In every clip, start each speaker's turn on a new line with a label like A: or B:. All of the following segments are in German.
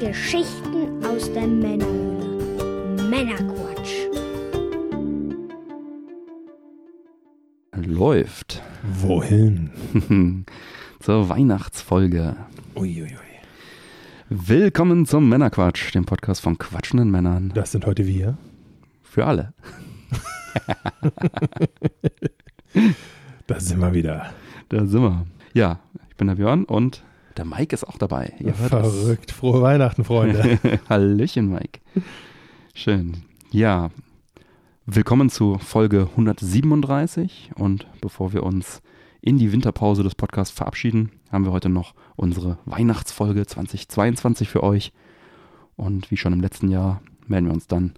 A: Geschichten aus der Männerhöhle. Männerquatsch.
B: Läuft.
C: Wohin?
B: Zur Weihnachtsfolge.
C: Uiuiui.
B: Willkommen zum Männerquatsch, dem Podcast von quatschenden Männern.
C: Das sind heute wir.
B: Für alle.
C: Da sind wir wieder.
B: Da sind wir. Ja, ich bin der Björn und der Mike ist auch dabei. Ihr.
C: Verrückt. Frohe Weihnachten, Freunde.
B: Hallöchen, Mike. Schön. Ja, willkommen zu Folge 137. Und bevor wir uns in die Winterpause des Podcasts verabschieden, haben wir heute noch unsere Weihnachtsfolge 2022 für euch. Und wie schon im letzten Jahr melden wir uns dann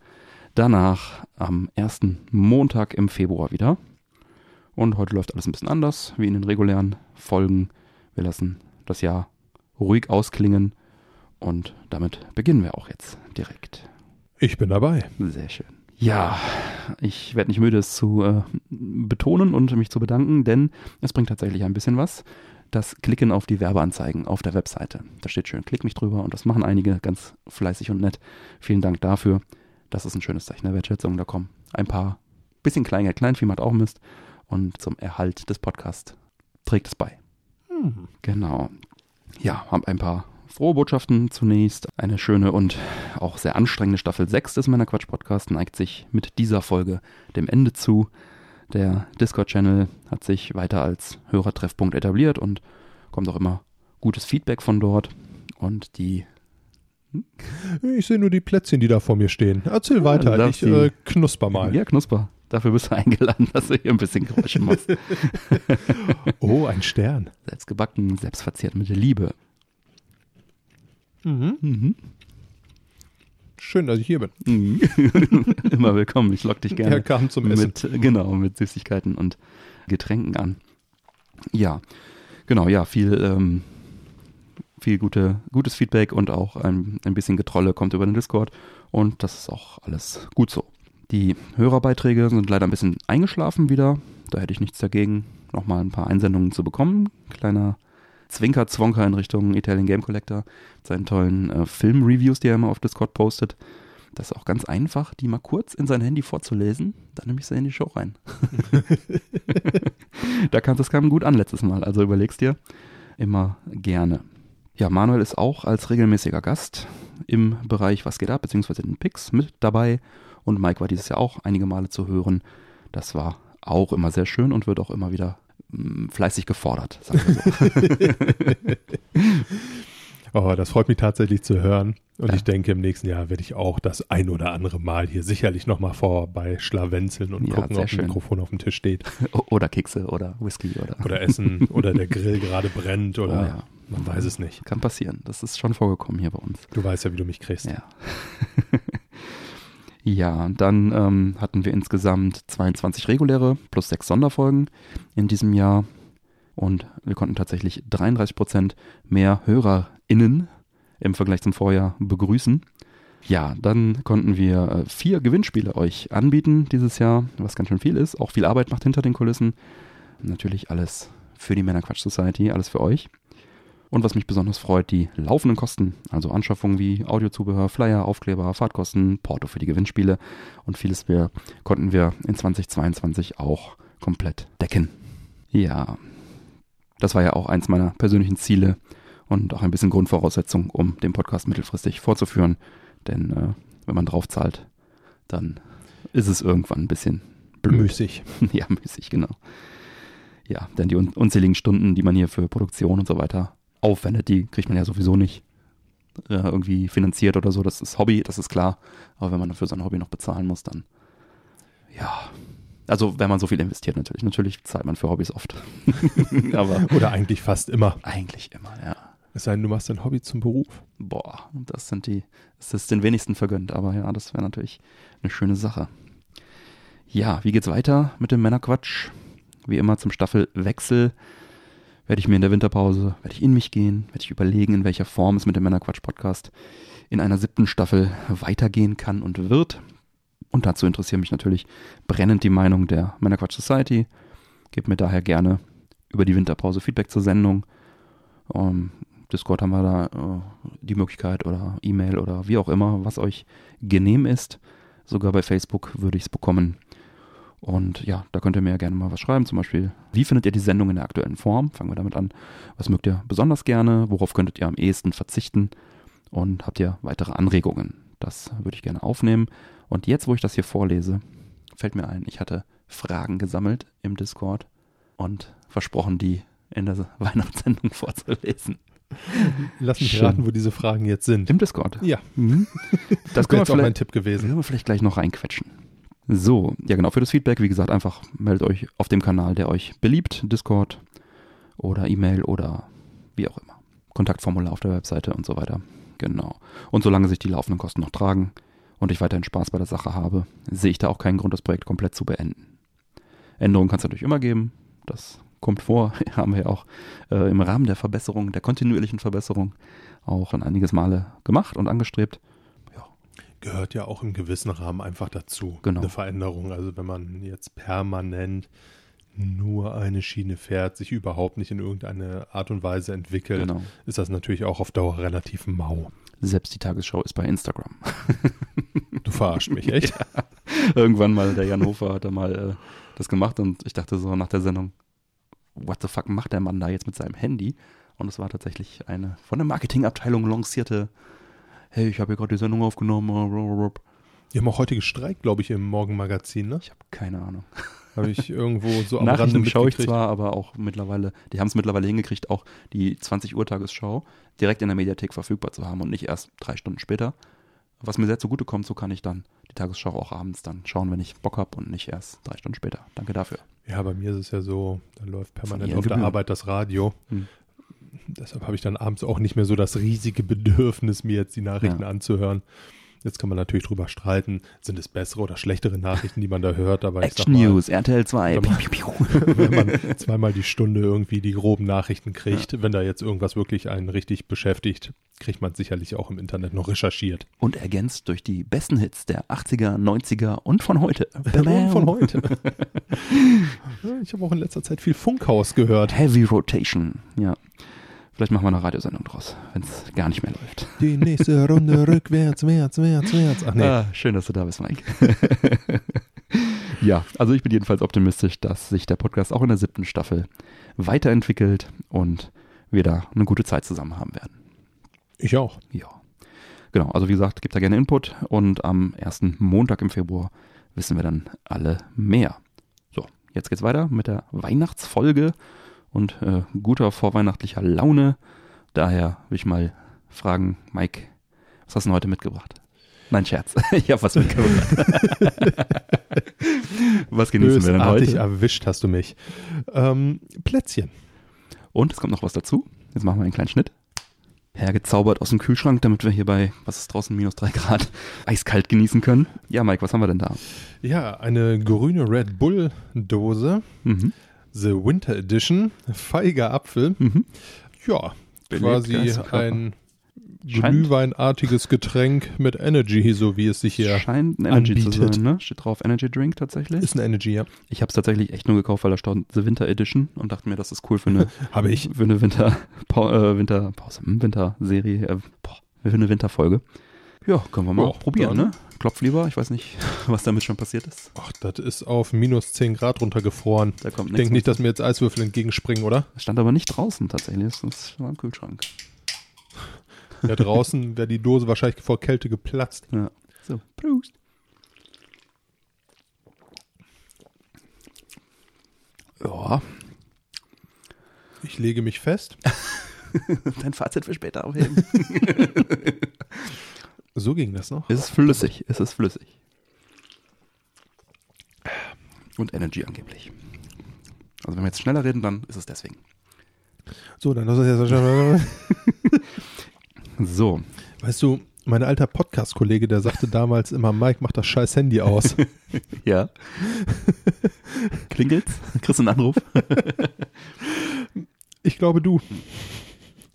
B: danach am ersten Montag im Februar wieder. Und heute läuft alles ein bisschen anders, wie in den regulären Folgen. Wir lassen das Jahr ruhig ausklingen und damit beginnen wir auch jetzt direkt.
C: Ich bin dabei.
B: Sehr schön. Ja, ich werde nicht müde, es zu äh, betonen und mich zu bedanken, denn es bringt tatsächlich ein bisschen was. Das Klicken auf die Werbeanzeigen auf der Webseite. Da steht schön, klick mich drüber und das machen einige ganz fleißig und nett. Vielen Dank dafür. Das ist ein schönes Zeichen der Wertschätzung. Da kommen ein paar bisschen Kleingeld, Kleinvieh macht auch Mist und zum Erhalt des Podcasts trägt es bei.
C: Hm.
B: Genau. Ja, haben ein paar frohe Botschaften zunächst. Eine schöne und auch sehr anstrengende Staffel 6 des Männerquatsch Podcast neigt sich mit dieser Folge dem Ende zu. Der Discord-Channel hat sich weiter als Hörertreffpunkt etabliert und kommt auch immer gutes Feedback von dort. Und die
C: Ich sehe nur die Plätzchen, die da vor mir stehen. Erzähl
B: du
C: weiter. Ich äh, knusper mal.
B: Ja, Knusper. Dafür bist du eingeladen, dass du hier ein bisschen Geräusche machst.
C: Oh, ein Stern.
B: Selbstgebacken, selbstverzehrt mit Liebe.
C: Mhm.
B: Mhm.
C: Schön, dass ich hier bin.
B: Mhm. Immer willkommen. Ich lock dich gerne.
C: Er kam zum Essen.
B: mit, genau, mit Süßigkeiten und Getränken an. Ja, genau, ja, viel, ähm, viel gute, gutes Feedback und auch ein, ein bisschen Getrolle kommt über den Discord und das ist auch alles gut so. Die Hörerbeiträge sind leider ein bisschen eingeschlafen wieder. Da hätte ich nichts dagegen, nochmal ein paar Einsendungen zu bekommen. Kleiner Zwinker-Zwonker in Richtung Italian Game Collector mit seinen tollen äh, Film-Reviews, die er immer auf Discord postet. Das ist auch ganz einfach, die mal kurz in sein Handy vorzulesen. Dann nehme ich sie in die Show rein. da kam das kam gut an letztes Mal, also überlegst dir immer gerne. Ja, Manuel ist auch als regelmäßiger Gast im Bereich Was geht ab, beziehungsweise den Picks mit dabei. Und Mike war dieses Jahr auch einige Male zu hören. Das war auch immer sehr schön und wird auch immer wieder mm, fleißig gefordert, so.
C: Oh, das freut mich tatsächlich zu hören. Und
B: Ja.
C: ich denke, im nächsten Jahr werde ich auch das ein oder andere Mal hier sicherlich nochmal vorbei schlawenzeln und
B: Ja,
C: gucken, ob ein
B: schön.
C: Mikrofon auf dem Tisch steht.
B: oder Kekse oder Whisky oder.
C: Oder essen oder der Grill gerade brennt oder
B: Oh ja.
C: man weiß es nicht.
B: Kann passieren. Das ist schon vorgekommen hier bei uns.
C: Du weißt ja, wie du mich kriegst.
B: Ja. Ja, dann ähm, hatten wir insgesamt 22 reguläre plus sechs Sonderfolgen in diesem Jahr. Und wir konnten tatsächlich 33 Prozent mehr HörerInnen im Vergleich zum Vorjahr begrüßen. Ja, dann konnten wir äh, vier Gewinnspiele euch anbieten dieses Jahr, was ganz schön viel ist. Auch viel Arbeit macht hinter den Kulissen. Natürlich alles für die Männerquatsch Society, alles für euch. Und was mich besonders freut, die laufenden Kosten, also Anschaffungen wie Audiozubehör, Flyer, Aufkleber, Fahrtkosten, Porto für die Gewinnspiele und vieles mehr konnten wir in 2022 auch komplett decken. Ja, das war ja auch eins meiner persönlichen Ziele und auch ein bisschen Grundvoraussetzung, um den Podcast mittelfristig fortzuführen. Denn äh, wenn man drauf zahlt, dann ist es irgendwann ein bisschen blöd.
C: Müßig.
B: ja, mäßig, genau. Ja, denn die un unzähligen Stunden, die man hier für Produktion und so weiter aufwendet, die kriegt man ja sowieso nicht äh, irgendwie finanziert oder so. Das ist Hobby, das ist klar. Aber wenn man dafür sein Hobby noch bezahlen muss, dann ja. Also wenn man so viel investiert natürlich. Natürlich zahlt man für Hobbys oft. Aber
C: Oder eigentlich fast immer.
B: eigentlich immer, ja.
C: Es sei denn, du machst dein Hobby zum Beruf.
B: Boah, das sind die, das ist den wenigsten vergönnt, aber ja, das wäre natürlich eine schöne Sache. Ja, wie geht's weiter mit dem Männerquatsch? Wie immer zum Staffelwechsel werde ich mir in der Winterpause, werde ich in mich gehen, werde ich überlegen, in welcher Form es mit dem Männerquatsch-Podcast in einer siebten Staffel weitergehen kann und wird. Und dazu interessiert mich natürlich brennend die Meinung der Männerquatsch Society. Gebt mir daher gerne über die Winterpause Feedback zur Sendung. Ähm, Discord haben wir da äh, die Möglichkeit oder E-Mail oder wie auch immer, was euch genehm ist. Sogar bei Facebook würde ich es bekommen. Und ja, da könnt ihr mir gerne mal was schreiben. Zum Beispiel, wie findet ihr die Sendung in der aktuellen Form? Fangen wir damit an. Was mögt ihr besonders gerne? Worauf könntet ihr am ehesten verzichten? Und habt ihr weitere Anregungen? Das würde ich gerne aufnehmen. Und jetzt, wo ich das hier vorlese, fällt mir ein, ich hatte Fragen gesammelt im Discord und versprochen, die in der Weihnachtssendung vorzulesen.
C: Lass mich
B: Schön.
C: raten, wo diese Fragen jetzt sind.
B: Im Discord.
C: Ja,
B: Mhm. Das
C: wäre auch mein Tipp gewesen.
B: können wir vielleicht gleich noch reinquetschen. So, ja genau, für das Feedback, wie gesagt, einfach meldet euch auf dem Kanal, der euch beliebt, Discord oder E-Mail oder wie auch immer. Kontaktformular auf der Webseite und so weiter. Genau. Und solange sich die laufenden Kosten noch tragen und ich weiterhin Spaß bei der Sache habe, sehe ich da auch keinen Grund, das Projekt komplett zu beenden. Änderungen kann es natürlich immer geben. Das kommt vor. Haben wir ja auch äh, im Rahmen der Verbesserung, der kontinuierlichen Verbesserung auch an einiges Male gemacht und angestrebt.
C: Gehört ja auch im gewissen Rahmen einfach dazu.
B: Genau.
C: Eine Veränderung. Also wenn man jetzt permanent nur eine Schiene fährt, sich überhaupt nicht in irgendeine Art und Weise entwickelt,
B: Genau.
C: ist das natürlich auch auf Dauer relativ mau.
B: Selbst die Tagesschau ist bei Instagram.
C: Du verarschst mich, echt?
B: Irgendwann mal, der Jan Hofer hat da mal äh, das gemacht und ich dachte so nach der Sendung, what the fuck macht der Mann da jetzt mit seinem Handy? Und es war tatsächlich eine von der Marketingabteilung lancierte, hey, ich habe hier gerade die Sendung aufgenommen.
C: Die haben auch heute gestreikt, glaube ich, im Morgenmagazin, ne?
B: Ich habe keine Ahnung.
C: Habe ich irgendwo so am Rande
B: Nachrichten schaue ich zwar, aber auch mittlerweile, die haben es mittlerweile hingekriegt, auch die 20 Uhr Tagesschau direkt in der Mediathek verfügbar zu haben und nicht erst drei Stunden später. Was mir sehr zugute kommt, so kann ich dann die Tagesschau auch abends dann schauen, wenn ich Bock habe und nicht erst drei Stunden später. Danke dafür.
C: Ja, bei mir ist es ja so, da läuft permanent auf der
B: Gebühren.
C: Arbeit das Radio.
B: Hm.
C: Deshalb habe ich dann abends auch nicht mehr so das riesige Bedürfnis, mir jetzt die Nachrichten
B: Ja.
C: anzuhören. Jetzt kann man natürlich drüber streiten, sind es bessere oder schlechtere Nachrichten, die man da hört, aber
B: Action
C: mal,
B: News, RTL 2.
C: wenn man- wenn man zweimal die Stunde irgendwie die groben Nachrichten kriegt, wenn da jetzt irgendwas wirklich einen richtig beschäftigt, kriegt man sicherlich auch im Internet noch recherchiert.
B: Und ergänzt durch die besten Hits der 80er, 90er und von heute.
C: Und von heute. Ja, ich habe auch in letzter Zeit viel Funkhaus gehört.
B: Heavy Rotation. Ja. Vielleicht machen wir eine Radiosendung draus, wenn es gar nicht mehr läuft.
C: Die nächste Runde rückwärts, wärts, wärts, wärts. Ach nee.
B: Ah, schön, dass du da bist, Mike. ja, also ich bin jedenfalls optimistisch, dass sich der Podcast auch in der siebten Staffel weiterentwickelt und wir da eine gute Zeit zusammen haben werden.
C: Ich auch.
B: Ja. Genau, also wie gesagt, gebt da gerne Input und am ersten Montag im Februar wissen wir dann alle mehr. So, jetzt geht's weiter mit der Weihnachtsfolge und äh, guter vorweihnachtlicher Laune. Daher will ich mal fragen, Mike, was hast du denn heute mitgebracht? Nein, Scherz. Ich habe was mitgebracht. was genießen wir denn
C: Bösartig
B: heute?
C: erwischt hast du mich. Ähm, Plätzchen.
B: Und es kommt noch was dazu. Jetzt machen wir einen kleinen Schnitt. Hergezaubert aus dem Kühlschrank, damit wir hier bei, was ist draußen, minus drei Grad, eiskalt genießen können. Ja, Mike, was haben wir denn da?
C: Ja, eine grüne Red Bull Dose.
B: Mhm.
C: The Winter Edition. Feiger Apfel.
B: Mhm.
C: Ja,
B: Belebt
C: quasi ein glühweinartiges Getränk mit Energy, so wie es sich hier
B: Scheint ein Energy zu
C: anbietet.
B: sein, ne? Steht drauf Energy Drink tatsächlich.
C: ist. Ein Energy, ja.
B: Ich habe es tatsächlich echt nur gekauft, weil da stand The Winter Edition und dachte mir, das ist cool für eine,
C: Habe ich.
B: für eine Winter, äh, Winter, hm, Winterserie, äh, boah, für eine Winterfolge. Ja, können wir mal
C: Ja,
B: probieren,
C: dann.
B: ne? Klopf lieber, ich weiß nicht, was damit schon passiert ist.
C: Ach, das ist auf minus 10 Grad runtergefroren.
B: Da kommt
C: Ich denke nicht, dass mir jetzt Eiswürfel entgegenspringen, oder?
B: Das stand aber nicht draußen tatsächlich, das ist war im Kühlschrank.
C: Ja, draußen wäre die Dose wahrscheinlich vor Kälte geplatzt.
B: Ja. So, Prost. Ja,
C: Ich lege mich fest.
B: dein Fazit für später aufheben.
C: So ging das noch.
B: es ist flüssig, es ist flüssig. Und Energy angeblich. Also wenn wir jetzt schneller reden, dann ist es deswegen.
C: So, dann lass uns jetzt schon.
B: So,
C: Weißt du, mein alter Podcast-Kollege, der sagte damals immer, Mike, mach das scheiß Handy aus.
B: ja. Klingelt's? Kriegst du einen Anruf?
C: Ich glaube du.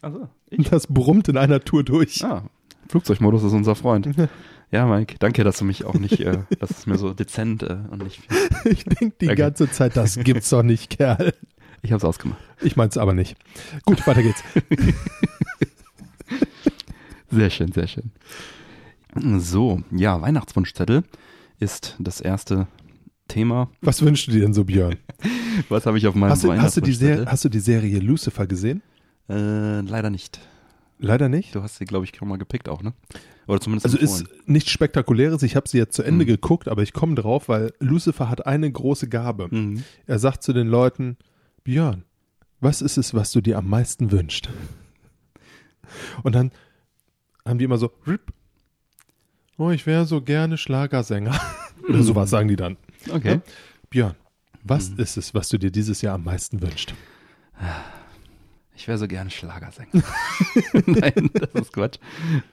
B: Also,
C: Das brummt in einer Tour durch.
B: Ah, Flugzeugmodus ist unser Freund. Ja, Mike, danke, dass du mich auch nicht, äh, dass es mir so dezent äh, und nicht.
C: Ich denke die
B: Okay.
C: ganze Zeit, das gibt's doch nicht, Kerl.
B: Ich hab's ausgemacht.
C: Ich mein's aber nicht. Gut, weiter geht's.
B: Sehr schön, sehr schön. So, ja, Weihnachtswunschzettel ist das erste Thema.
C: Was wünschst du dir denn so, Björn?
B: Was habe ich auf meinem
C: Hast du, hast, du die
B: Weihnachtswunschzettel?
C: Ser hast du die Serie Lucifer gesehen?
B: Äh, leider nicht.
C: Leider nicht.
B: Du hast sie, glaube ich, schon mal gepickt auch, ne? Oder zumindest
C: Also
B: empfohlen.
C: ist nichts Spektakuläres. Ich habe sie jetzt zu Ende
B: Mhm.
C: geguckt, aber ich komme drauf, weil Lucifer hat eine große Gabe.
B: Mhm.
C: Er sagt zu den Leuten, Björn, was ist es, was du dir am meisten wünschst? Und dann haben die immer so, Rip. oh, ich wäre so gerne Schlagersänger. Oder sowas sagen die dann.
B: Okay.
C: Björn, was
B: Mhm.
C: ist es, was du dir dieses Jahr am meisten wünschst?
B: Ich wäre so gerne Schlagersänger. Nein, das ist Quatsch.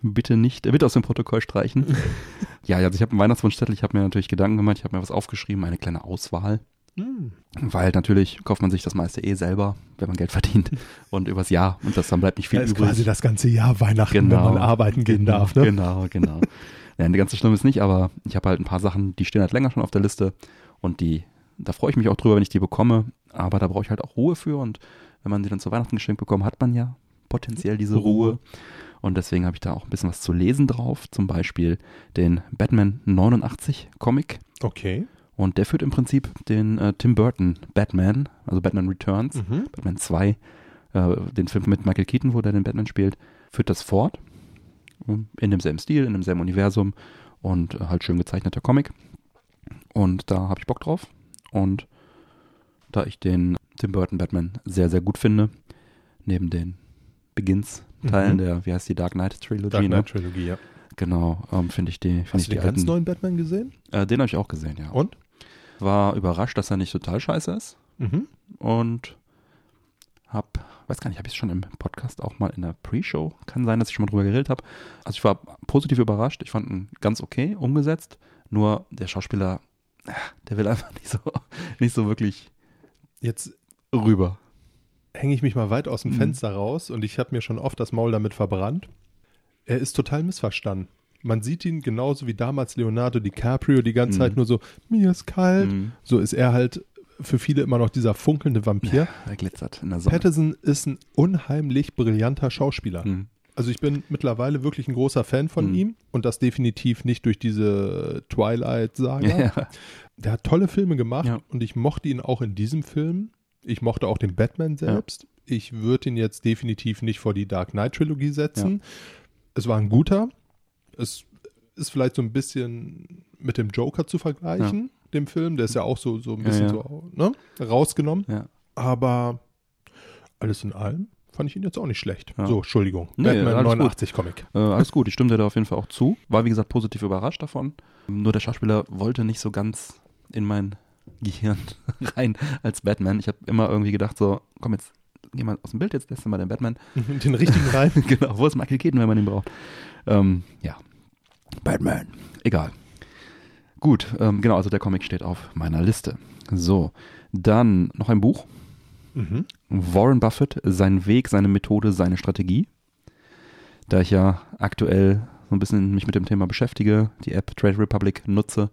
B: Bitte nicht, bitte aus dem Protokoll streichen. Ja, also ich habe einen Weihnachtswunschzettel, ich habe mir natürlich Gedanken gemacht, ich habe mir was aufgeschrieben, eine kleine Auswahl.
C: Hm.
B: Weil natürlich kauft man sich das meiste eh selber, wenn man Geld verdient. Und übers Jahr. Und das dann bleibt nicht viel
C: Da ist
B: übrig.
C: quasi das ganze Jahr Weihnachten, wenn
B: Genau.
C: man arbeiten gehen
B: genau,
C: darf. Ne?
B: Genau, genau. ja, ganz so schlimm ist nicht, aber ich habe halt ein paar Sachen, die stehen halt länger schon auf der Liste und die, da freue ich mich auch drüber, wenn ich die bekomme, aber da brauche ich halt auch Ruhe für und wenn man die dann zu Weihnachten geschenkt bekommt, hat man ja potenziell diese Ruhe.
C: Ruhe.
B: Und deswegen habe ich da auch ein bisschen was zu lesen drauf, zum Beispiel den Batman 89 Comic.
C: Okay.
B: Und der führt im Prinzip den äh, Tim Burton Batman, also Batman Returns,
C: Mhm.
B: Batman 2, äh, den Film mit Michael Keaton, wo der den Batman spielt, führt das fort. Ähm, In demselben Stil, in demselben Universum und äh, halt schön gezeichneter Comic. Und da habe ich Bock drauf. Und da ich den Tim Burton Batman sehr, sehr gut finde, neben den Begins-Teilen
C: Mhm.
B: der, wie heißt die, Dark Knight Trilogy,
C: Dark
B: ne?
C: Knight Trilogie, ja.
B: Genau, ähm, finde ich die, finde ich
C: Hast du
B: die
C: den ganz
B: alten.
C: neuen Batman gesehen?
B: Äh, den habe ich auch gesehen, ja.
C: Und?
B: War überrascht, dass er nicht total scheiße ist.
C: Mhm.
B: und hab, weiß gar nicht, habe ich es schon im Podcast auch mal in der Pre-Show, kann sein, dass ich schon mal drüber geredet habe. Also ich war positiv überrascht, ich fand ihn ganz okay umgesetzt, nur der Schauspieler, ah, der will einfach nicht so, nicht so wirklich
C: Jetzt
B: rüber.
C: hänge ich mich mal weit aus dem
B: Mhm.
C: Fenster raus und ich habe mir schon oft das Maul damit verbrannt. Er ist total missverstanden. Man sieht ihn genauso wie damals Leonardo DiCaprio die ganze
B: Mhm.
C: Zeit nur so, mir ist kalt.
B: Mhm.
C: So ist er halt für viele immer noch dieser funkelnde Vampir.
B: Er glitzert in der Sonne.
C: Patterson ist ein unheimlich brillanter Schauspieler.
B: Mhm.
C: Also ich bin mittlerweile wirklich ein großer Fan von
B: Mhm.
C: ihm und das definitiv nicht durch diese Twilight-Saga.
B: Ja.
C: Der hat tolle Filme gemacht
B: Ja.
C: und ich mochte ihn auch in diesem Film. Ich mochte auch den Batman selbst. Ich würde ihn jetzt definitiv nicht vor die Dark Knight Trilogie setzen. Es war ein guter. Es ist vielleicht so ein bisschen mit dem Joker zu vergleichen, dem Film. Der ist ja auch so, so ein
B: Ja,
C: bisschen
B: ja.
C: so ne, rausgenommen.
B: Ja.
C: Aber alles in allem fand ich ihn jetzt auch nicht schlecht.
B: Ja.
C: So, Entschuldigung.
B: Nee,
C: Batman
B: alles gut.
C: 89 Comic.
B: Äh, alles gut, ich stimme dir da auf jeden Fall auch zu. War wie gesagt positiv überrascht davon. Nur der Schauspieler wollte nicht so ganz in mein Gehirn rein als Batman. Ich habe immer irgendwie gedacht so, komm jetzt, geh mal aus dem Bild, jetzt lässt du mal den Batman.
C: Den richtigen rein.
B: genau, wo ist Michael Keaton, wenn man ihn braucht? Ähm, ja, Batman, egal. Gut, ähm, genau, also der Comic steht auf meiner Liste. So, dann noch ein Buch.
C: Mhm.
B: Warren Buffett, sein Weg, seine Methode, seine Strategie. Da ich ja aktuell so ein bisschen mich mit dem Thema beschäftige, die App Trade Republic nutze,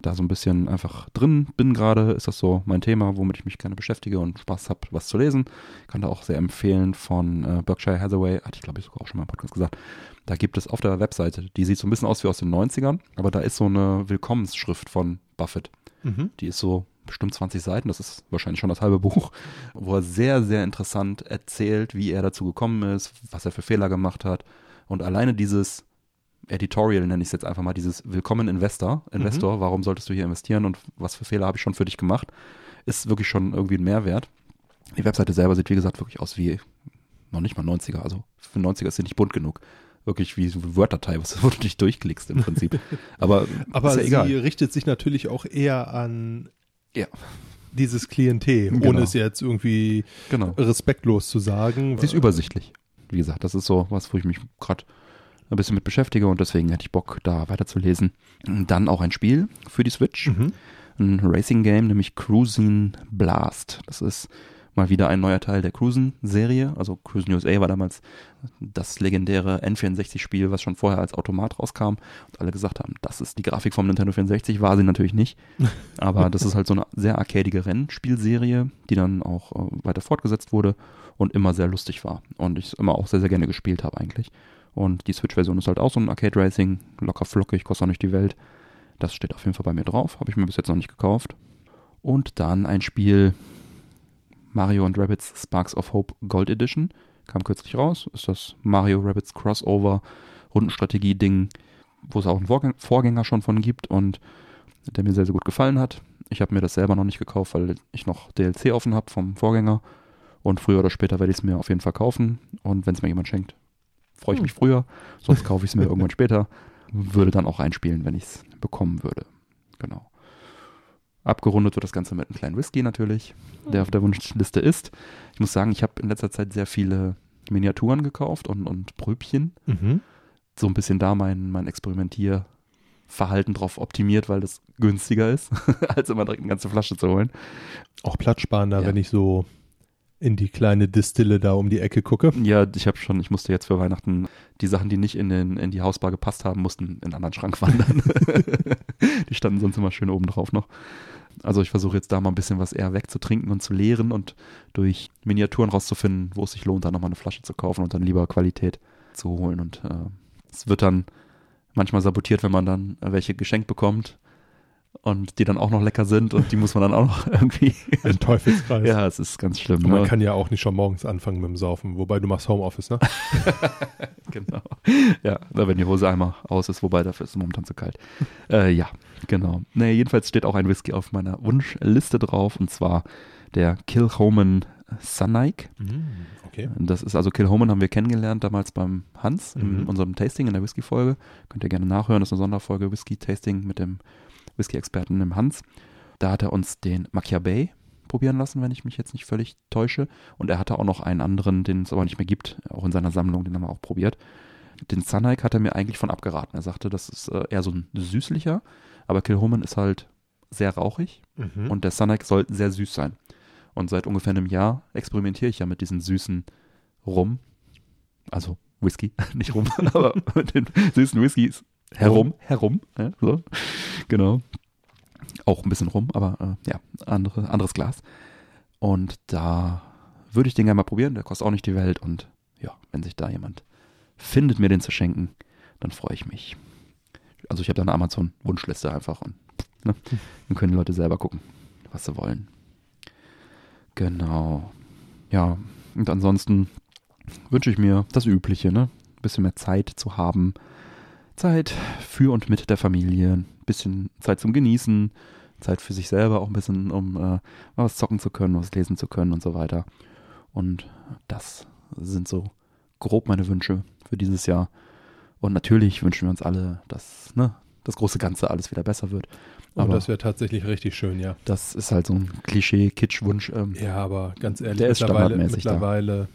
B: da so ein bisschen einfach drin bin gerade, ist das so mein Thema, womit ich mich gerne beschäftige und Spaß habe, was zu lesen. Kann da auch sehr empfehlen von äh, Berkshire Hathaway, hatte ich glaube ich sogar auch schon mal im Podcast gesagt. Da gibt es auf der Webseite, die sieht so ein bisschen aus wie aus den 90ern, aber da ist so eine Willkommensschrift von Buffett.
C: Mhm.
B: Die ist so bestimmt 20 Seiten, das ist wahrscheinlich schon das halbe Buch, wo er sehr, sehr interessant erzählt, wie er dazu gekommen ist, was er für Fehler gemacht hat. Und alleine dieses Editorial, nenne ich es jetzt einfach mal, dieses Willkommen Investor, Investor, warum solltest du hier investieren und was für Fehler habe ich schon für dich gemacht, ist wirklich schon irgendwie ein Mehrwert. Die Webseite selber sieht, wie gesagt, wirklich aus wie noch nicht mal 90er. Also für 90er ist sie nicht bunt genug. Wirklich wie so eine Word-Datei, was wo du dich durchklickst im Prinzip. Aber,
C: Aber
B: ja
C: sie
B: egal.
C: richtet sich natürlich auch eher an
B: Ja.
C: dieses Klientel,
B: Genau.
C: ohne es jetzt irgendwie
B: Genau.
C: respektlos zu sagen.
B: Sie ist übersichtlich. Wie gesagt, das ist so was, wo ich mich gerade ein bisschen mit beschäftige und deswegen hätte ich Bock, da weiterzulesen. Dann auch ein Spiel für die Switch,
C: Mhm.
B: ein Racing-Game, nämlich Cruising Blast. Das ist mal wieder ein neuer Teil der Cruisen-Serie. Also Cruisen USA war damals das legendäre N64-Spiel, was schon vorher als Automat rauskam und alle gesagt haben, das ist die Grafik vom Nintendo 64, war sie natürlich nicht. Aber das ist halt so eine sehr arcadige Rennspielserie, die dann auch äh, weiter fortgesetzt wurde und immer sehr lustig war und ich es immer auch sehr, sehr gerne gespielt habe eigentlich. Und die Switch-Version ist halt auch so ein Arcade Racing, locker flockig, kostet auch nicht die Welt. Das steht auf jeden Fall bei mir drauf, habe ich mir bis jetzt noch nicht gekauft. Und dann ein Spiel Mario und Rabbits Sparks of Hope Gold Edition. Kam kürzlich raus. Ist das Mario Rabbits Crossover Rundenstrategie-Ding, wo es auch einen Vorgänger schon von gibt und der mir sehr, sehr gut gefallen hat. Ich habe mir das selber noch nicht gekauft, weil ich noch DLC offen habe vom Vorgänger. Und früher oder später werde ich es mir auf jeden Fall kaufen. Und wenn es mir jemand schenkt, freue ich mich früher. Sonst kaufe ich es mir irgendwann später. Würde dann auch einspielen, wenn ich es bekommen würde. Genau. Abgerundet wird das Ganze mit einem kleinen Whisky natürlich, der auf der Wunschliste ist. Ich muss sagen, ich habe in letzter Zeit sehr viele Miniaturen gekauft und, und Pröbchen.
C: Mhm.
B: So ein bisschen da mein, mein Experimentierverhalten drauf optimiert, weil das günstiger ist, als immer direkt eine ganze Flasche zu holen.
C: Auch platzsparender,
B: Ja.
C: wenn ich so in die kleine Distille da um die Ecke gucke.
B: Ja, ich habe schon, ich musste jetzt für Weihnachten die Sachen, die nicht in, den, in die Hausbar gepasst haben, mussten in einen anderen Schrank wandern. die standen sonst immer schön oben drauf noch. Also ich versuche jetzt da mal ein bisschen was eher wegzutrinken und zu leeren und durch Miniaturen rauszufinden, wo es sich lohnt, da nochmal eine Flasche zu kaufen und dann lieber Qualität zu holen. Und äh, es wird dann manchmal sabotiert, wenn man dann welche geschenkt bekommt und die dann auch noch lecker sind und die muss man dann auch noch irgendwie.
C: Ein Teufelskreis.
B: ja, es ist ganz schlimm.
C: Und man
B: ne?
C: kann ja auch nicht schon morgens anfangen mit dem Saufen, wobei du machst Homeoffice, ne?
B: genau. Ja, wenn die Hose einmal aus ist, wobei dafür ist es momentan zu kalt. Äh, ja, genau. Nee, jedenfalls steht auch ein Whisky auf meiner Wunschliste drauf und zwar der Kilhoman Sunike.
C: Okay.
B: Das ist also Kilhoman haben wir kennengelernt damals beim Hans in
C: Mhm.
B: unserem Tasting in der Whisky-Folge. Könnt ihr gerne nachhören, das ist eine Sonderfolge Whisky-Tasting mit dem Whisky-Experten im Hans. Da hat er uns den Machiavelli probieren lassen, wenn ich mich jetzt nicht völlig täusche. Und er hatte auch noch einen anderen, den es aber nicht mehr gibt, auch in seiner Sammlung, den haben wir auch probiert. Den Sunike hat er mir eigentlich von abgeraten. Er sagte, das ist äh, eher so ein süßlicher, aber Kilhoman ist halt sehr rauchig
C: Mhm.
B: und der Sunike soll sehr süß sein. Und seit ungefähr einem Jahr experimentiere ich ja mit diesen süßen Rum, also Whisky, nicht Rum, aber mit den süßen Whiskys herum, herum, ja, so, genau. Auch ein bisschen rum, aber äh, ja, andere, anderes Glas. Und da würde ich den gerne mal probieren, der kostet auch nicht die Welt und ja, wenn sich da jemand findet, mir den zu schenken, dann freue ich mich. Also ich habe da eine Amazon-Wunschliste einfach und ne, dann können die Leute selber gucken, was sie wollen. Genau. Ja, und ansonsten wünsche ich mir das Übliche, ne? Ein bisschen mehr Zeit zu haben. Zeit für und mit der Familie. Ein bisschen Zeit zum Genießen. Zeit für sich selber auch ein bisschen, um äh, was zocken zu können, was lesen zu können und so weiter. Und das sind so grob meine Wünsche für dieses Jahr. Und natürlich wünschen wir uns alle, dass ne, das große Ganze alles wieder besser wird.
C: Oh,
B: Aber
C: das wäre tatsächlich richtig schön, ja.
B: das ist halt so ein Klischee-Kitsch-Wunsch. Ähm,
C: Ja, aber ganz ehrlich,
B: Der ist
C: mittlerweile,
B: da.
C: mittlerweile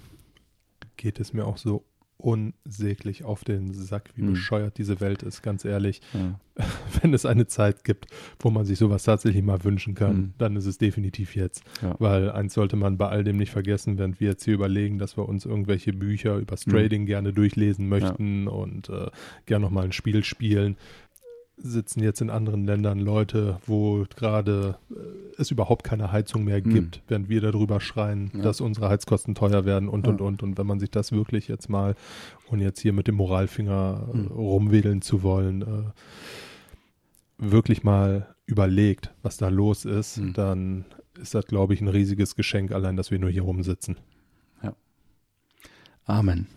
C: geht es mir auch so unsäglich auf den Sack, wie
B: Hm.
C: bescheuert diese Welt ist, ganz ehrlich.
B: ja.
C: Wenn es eine Zeit gibt, wo man sich sowas tatsächlich mal wünschen kann,
B: Hm.
C: dann ist es definitiv jetzt.
B: Ja.
C: Weil eins sollte man bei all dem nicht vergessen, während wir jetzt hier überlegen, dass wir uns irgendwelche Bücher übers
B: Hm.
C: Trading gerne durchlesen möchten und äh, gerne nochmal ein Spiel spielen, sitzen jetzt in anderen Ländern Leute, wo gerade äh, es überhaupt keine Heizung mehr
B: Hm.
C: gibt, während wir darüber schreien,
B: Ja.
C: dass unsere Heizkosten teuer werden und
B: Ja.
C: und und. Und wenn man sich das wirklich jetzt mal und jetzt hier mit dem Moralfinger äh,
B: Hm.
C: rumwedeln zu wollen, äh, wirklich mal überlegt, was da los ist,
B: Hm.
C: dann ist das, glaube ich, ein riesiges Geschenk, allein, dass wir nur hier rumsitzen.
B: Amen.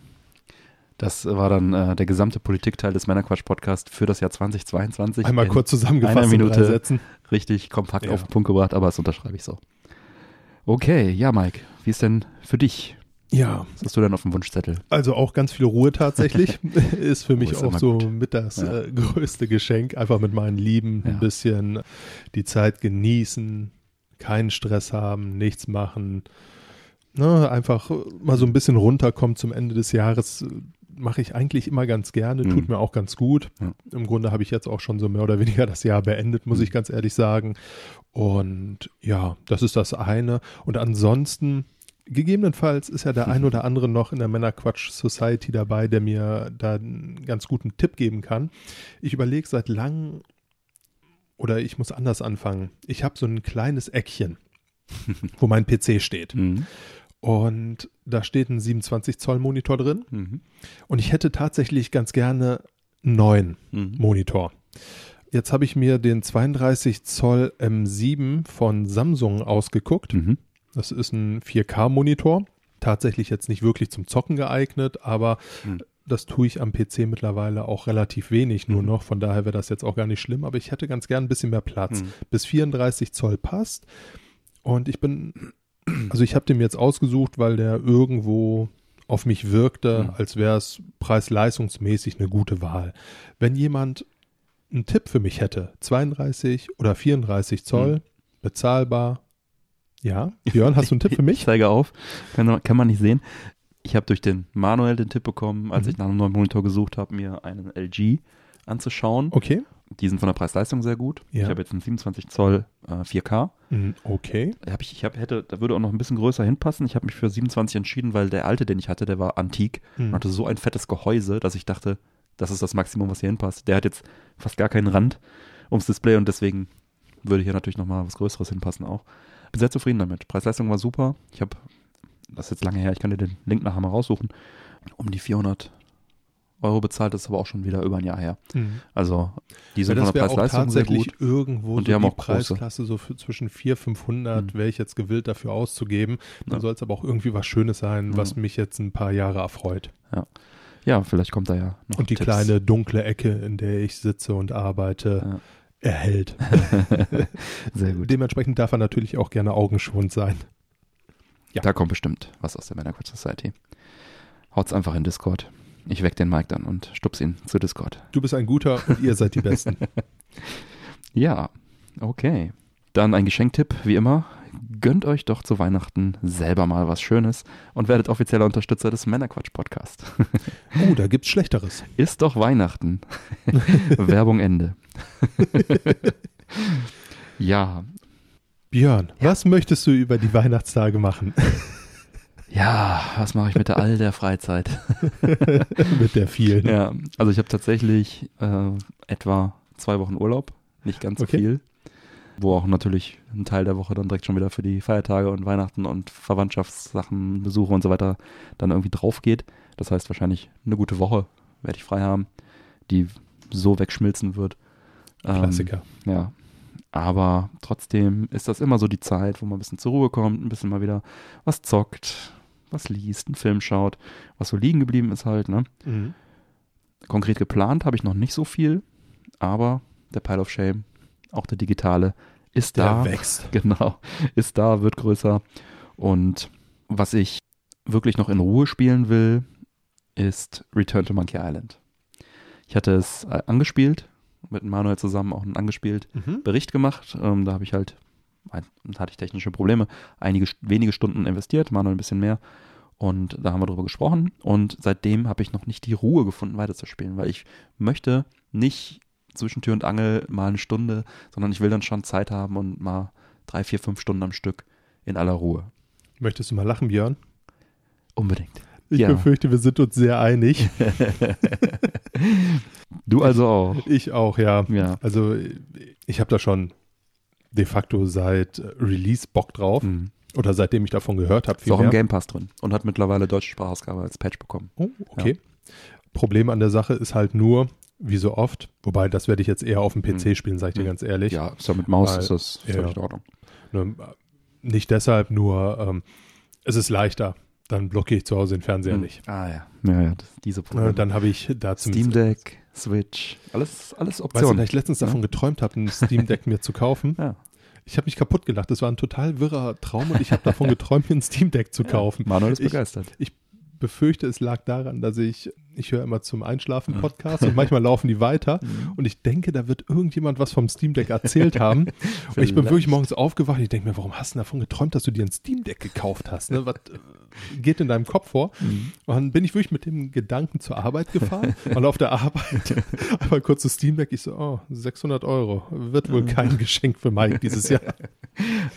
B: Das war dann äh, der gesamte Politikteil des Männerquatsch-Podcasts für das Jahr 2022.
C: Einmal
B: In
C: kurz zusammengefasst
B: einer
C: in
B: Minute.
C: Sätzen.
B: Richtig kompakt
C: Ja.
B: auf den Punkt gebracht, aber das unterschreibe ich so. Okay, ja, Mike, wie ist denn für dich?
C: Ja,
B: Was hast du denn auf dem Wunschzettel?
C: also auch ganz viel Ruhe tatsächlich. ist für mich
B: ist
C: auch so
B: gut.
C: mit das
B: Ja.
C: äh, größte Geschenk. Einfach mit meinen Lieben
B: Ja.
C: ein bisschen die Zeit genießen, keinen Stress haben, nichts machen. Ne, einfach mal so ein bisschen runterkommen zum Ende des Jahres. Mache ich eigentlich immer ganz gerne, tut
B: Mhm.
C: mir auch ganz gut.
B: Ja.
C: Im Grunde habe ich jetzt auch schon so mehr oder weniger das Jahr beendet, muss
B: Mhm.
C: ich ganz ehrlich sagen. Und ja, das ist das eine. Und ansonsten, gegebenenfalls ist ja der ein oder andere noch in der Männerquatsch Society dabei, der mir da einen ganz guten Tipp geben kann. Ich überlege seit langem, oder ich muss anders anfangen. Ich habe so ein kleines Eckchen, wo mein PC steht.
B: Mhm.
C: Und da steht ein 27 Zoll Monitor drin.
B: Mhm.
C: Und ich hätte tatsächlich ganz gerne einen neuen
B: Mhm.
C: Monitor. Jetzt habe ich mir den 32 Zoll M7 von Samsung ausgeguckt.
B: Mhm.
C: Das ist ein 4K-Monitor. Tatsächlich jetzt nicht wirklich zum Zocken geeignet, aber
B: Hm.
C: das tue ich am PC mittlerweile auch relativ wenig nur
B: Mhm.
C: noch. Von daher wäre das jetzt auch gar nicht schlimm, aber ich hätte ganz gern ein bisschen mehr Platz.
B: Mhm.
C: Bis 34 Zoll passt. Und ich bin, also ich habe den jetzt ausgesucht, weil der irgendwo auf mich wirkte,
B: Mhm.
C: als wäre es preis-leistungsmäßig eine gute Wahl. Wenn jemand einen Tipp für mich hätte, 32 oder 34 Zoll,
B: Mhm.
C: bezahlbar. Ja, Björn, hast du einen Tipp für
B: Ich
C: mich?
B: zeige auf, kann, kann man nicht sehen. Ich habe durch den Manuel den Tipp bekommen, als
C: Mhm.
B: ich nach einem neuen Monitor gesucht habe, mir einen LG anzuschauen.
C: Okay.
B: Die sind von der Preis-Leistung sehr gut.
C: Ja.
B: Ich habe jetzt einen 27 Zoll äh, 4K.
C: Mhm, Okay.
B: Hab ich, ich hab, hätte, da würde auch noch ein bisschen größer hinpassen. Ich habe mich für 27 entschieden, weil der alte, den ich hatte, der war antik und
C: Mhm.
B: hatte so ein fettes Gehäuse, dass ich dachte, das ist das Maximum, was hier hinpasst. Der hat jetzt fast gar keinen Rand ums Display und deswegen würde hier natürlich nochmal was Größeres hinpassen auch. Bin sehr zufrieden damit. Preis-Leistung war super. Ich habe, das ist jetzt lange her, ich kann dir den Link nachher mal raussuchen, um die 400 Euro bezahlt, das ist aber auch schon wieder über ein Jahr her.
C: Mhm.
B: Also die
C: Ja,
B: sind
C: das
B: von der Preis-Leistung sehr
C: tatsächlich
B: gut.
C: irgendwo
B: Und die
C: so
B: haben
C: die
B: auch große.
C: Preisklasse so für zwischen 400, 500
B: Mhm.
C: wäre ich jetzt gewillt dafür auszugeben. Dann
B: Ja.
C: soll es aber auch irgendwie was Schönes sein, was
B: Ja.
C: mich jetzt ein paar Jahre erfreut.
B: Ja, vielleicht kommt da ja noch
C: Und die
B: Tipps.
C: kleine dunkle Ecke, in der ich sitze und arbeite,
B: Ja.
C: erhält.
B: Sehr gut.
C: Dementsprechend darf er natürlich auch gerne augenschonend sein. Ja.
B: Da kommt bestimmt was aus der Männerquatsch Society. Haut's einfach in Discord. Ich weck den Mike dann und stups ihn zu Discord.
C: Du bist ein guter und ihr seid die Besten.
B: Ja, okay. Dann ein Geschenktipp, wie immer. Gönnt euch doch zu Weihnachten selber mal was Schönes und werdet offizieller Unterstützer des Männerquatsch-Podcast.
C: Oh, da gibt's Schlechteres.
B: Ist doch Weihnachten. Werbung Ende. ja,
C: Björn, was möchtest du über die Weihnachtstage machen?
B: Ja, was mache ich mit der all der Freizeit?
C: Mit der vielen.
B: Ja, also ich habe tatsächlich äh, etwa zwei Wochen Urlaub, nicht ganz so
C: Okay.
B: viel, wo auch natürlich ein Teil der Woche dann direkt schon wieder für die Feiertage und Weihnachten und Verwandtschaftssachen, Besuche und so weiter dann irgendwie drauf geht. Das heißt wahrscheinlich eine gute Woche werde ich frei haben, die so wegschmilzen wird. Ähm,
C: Klassiker.
B: ja. Aber trotzdem ist das immer so die Zeit, wo man ein bisschen zur Ruhe kommt, ein bisschen mal wieder was zockt, was liest, einen Film schaut, was so liegen geblieben ist halt, ne?
C: Mhm.
B: Konkret geplant habe ich noch nicht so viel, aber der Pile of Shame, auch der digitale, ist
C: Der
B: da.
C: wächst.
B: Genau, ist da, wird größer. Und was ich wirklich noch in Ruhe spielen will, ist Return to Monkey Island. Ich hatte es äh, angespielt, mit Manuel zusammen auch einen angespielt
C: Mhm.
B: Bericht gemacht. Ähm, da habe ich halt, hatte ich technische Probleme, einige wenige Stunden investiert, Manuel ein bisschen mehr. Und da haben wir drüber gesprochen. Und seitdem habe ich noch nicht die Ruhe gefunden, weiterzuspielen, weil ich möchte nicht zwischen Tür und Angel mal eine Stunde, sondern ich will dann schon Zeit haben und mal drei, vier, fünf Stunden am Stück in aller Ruhe.
C: Möchtest du mal lachen, Björn?
B: Unbedingt.
C: Ich
B: Ja.
C: befürchte, wir sind uns sehr einig.
B: Du also auch.
C: Ich auch, ja.
B: Ja.
C: Also ich habe da schon de facto seit Release Bock drauf.
B: Mhm.
C: Oder seitdem ich davon gehört habe.
B: Ist auch im Game Pass drin und hat mittlerweile deutsche Sprachausgabe als Patch bekommen.
C: Oh, okay. Problem an der Sache ist halt nur, wie so oft, wobei das werde ich jetzt eher auf dem PC
B: Mhm.
C: spielen, sage ich dir
B: Mhm.
C: ganz ehrlich.
B: Ja, ist ja mit Maus
C: Weil-
B: ist das
C: ja.
B: völlig in Ordnung.
C: Ne, nicht deshalb, nur ähm, es ist leichter. Dann blockiere ich zu Hause den Fernseher
B: Mhm.
C: nicht.
B: Ah ja. Ja, ja, das, diese
C: Ne,
B: Probleme.
C: dann habe ich da zum
B: Steam Deck, Switch, alles, alles
C: Weißt du,
B: Optionen.
C: dass ich letztens
B: Ja.
C: davon geträumt habe, ein Steam Deck mir zu kaufen?
B: ja.
C: Ich habe mich kaputt gelacht. Das war ein total wirrer Traum und ich habe davon geträumt, mir ein Steam Deck zu kaufen.
B: Manuel ist
C: Ich-
B: begeistert.
C: Befürchte, es lag daran, dass ich, ich höre immer zum Einschlafen Podcast und manchmal laufen die weiter und ich denke, da wird irgendjemand was vom Steam Deck erzählt haben. und ich bin wirklich morgens aufgewacht und ich denke mir, warum hast du davon geträumt, dass du dir ein Steam Deck gekauft hast? Ne? Was äh, geht in deinem Kopf vor?
B: Mhm.
C: Und dann bin ich wirklich mit dem Gedanken zur Arbeit gefahren und auf der Arbeit einmal kurz das Steam Deck. Ich so, oh, 600 Euro. Wird wohl kein Geschenk für Mike dieses Jahr.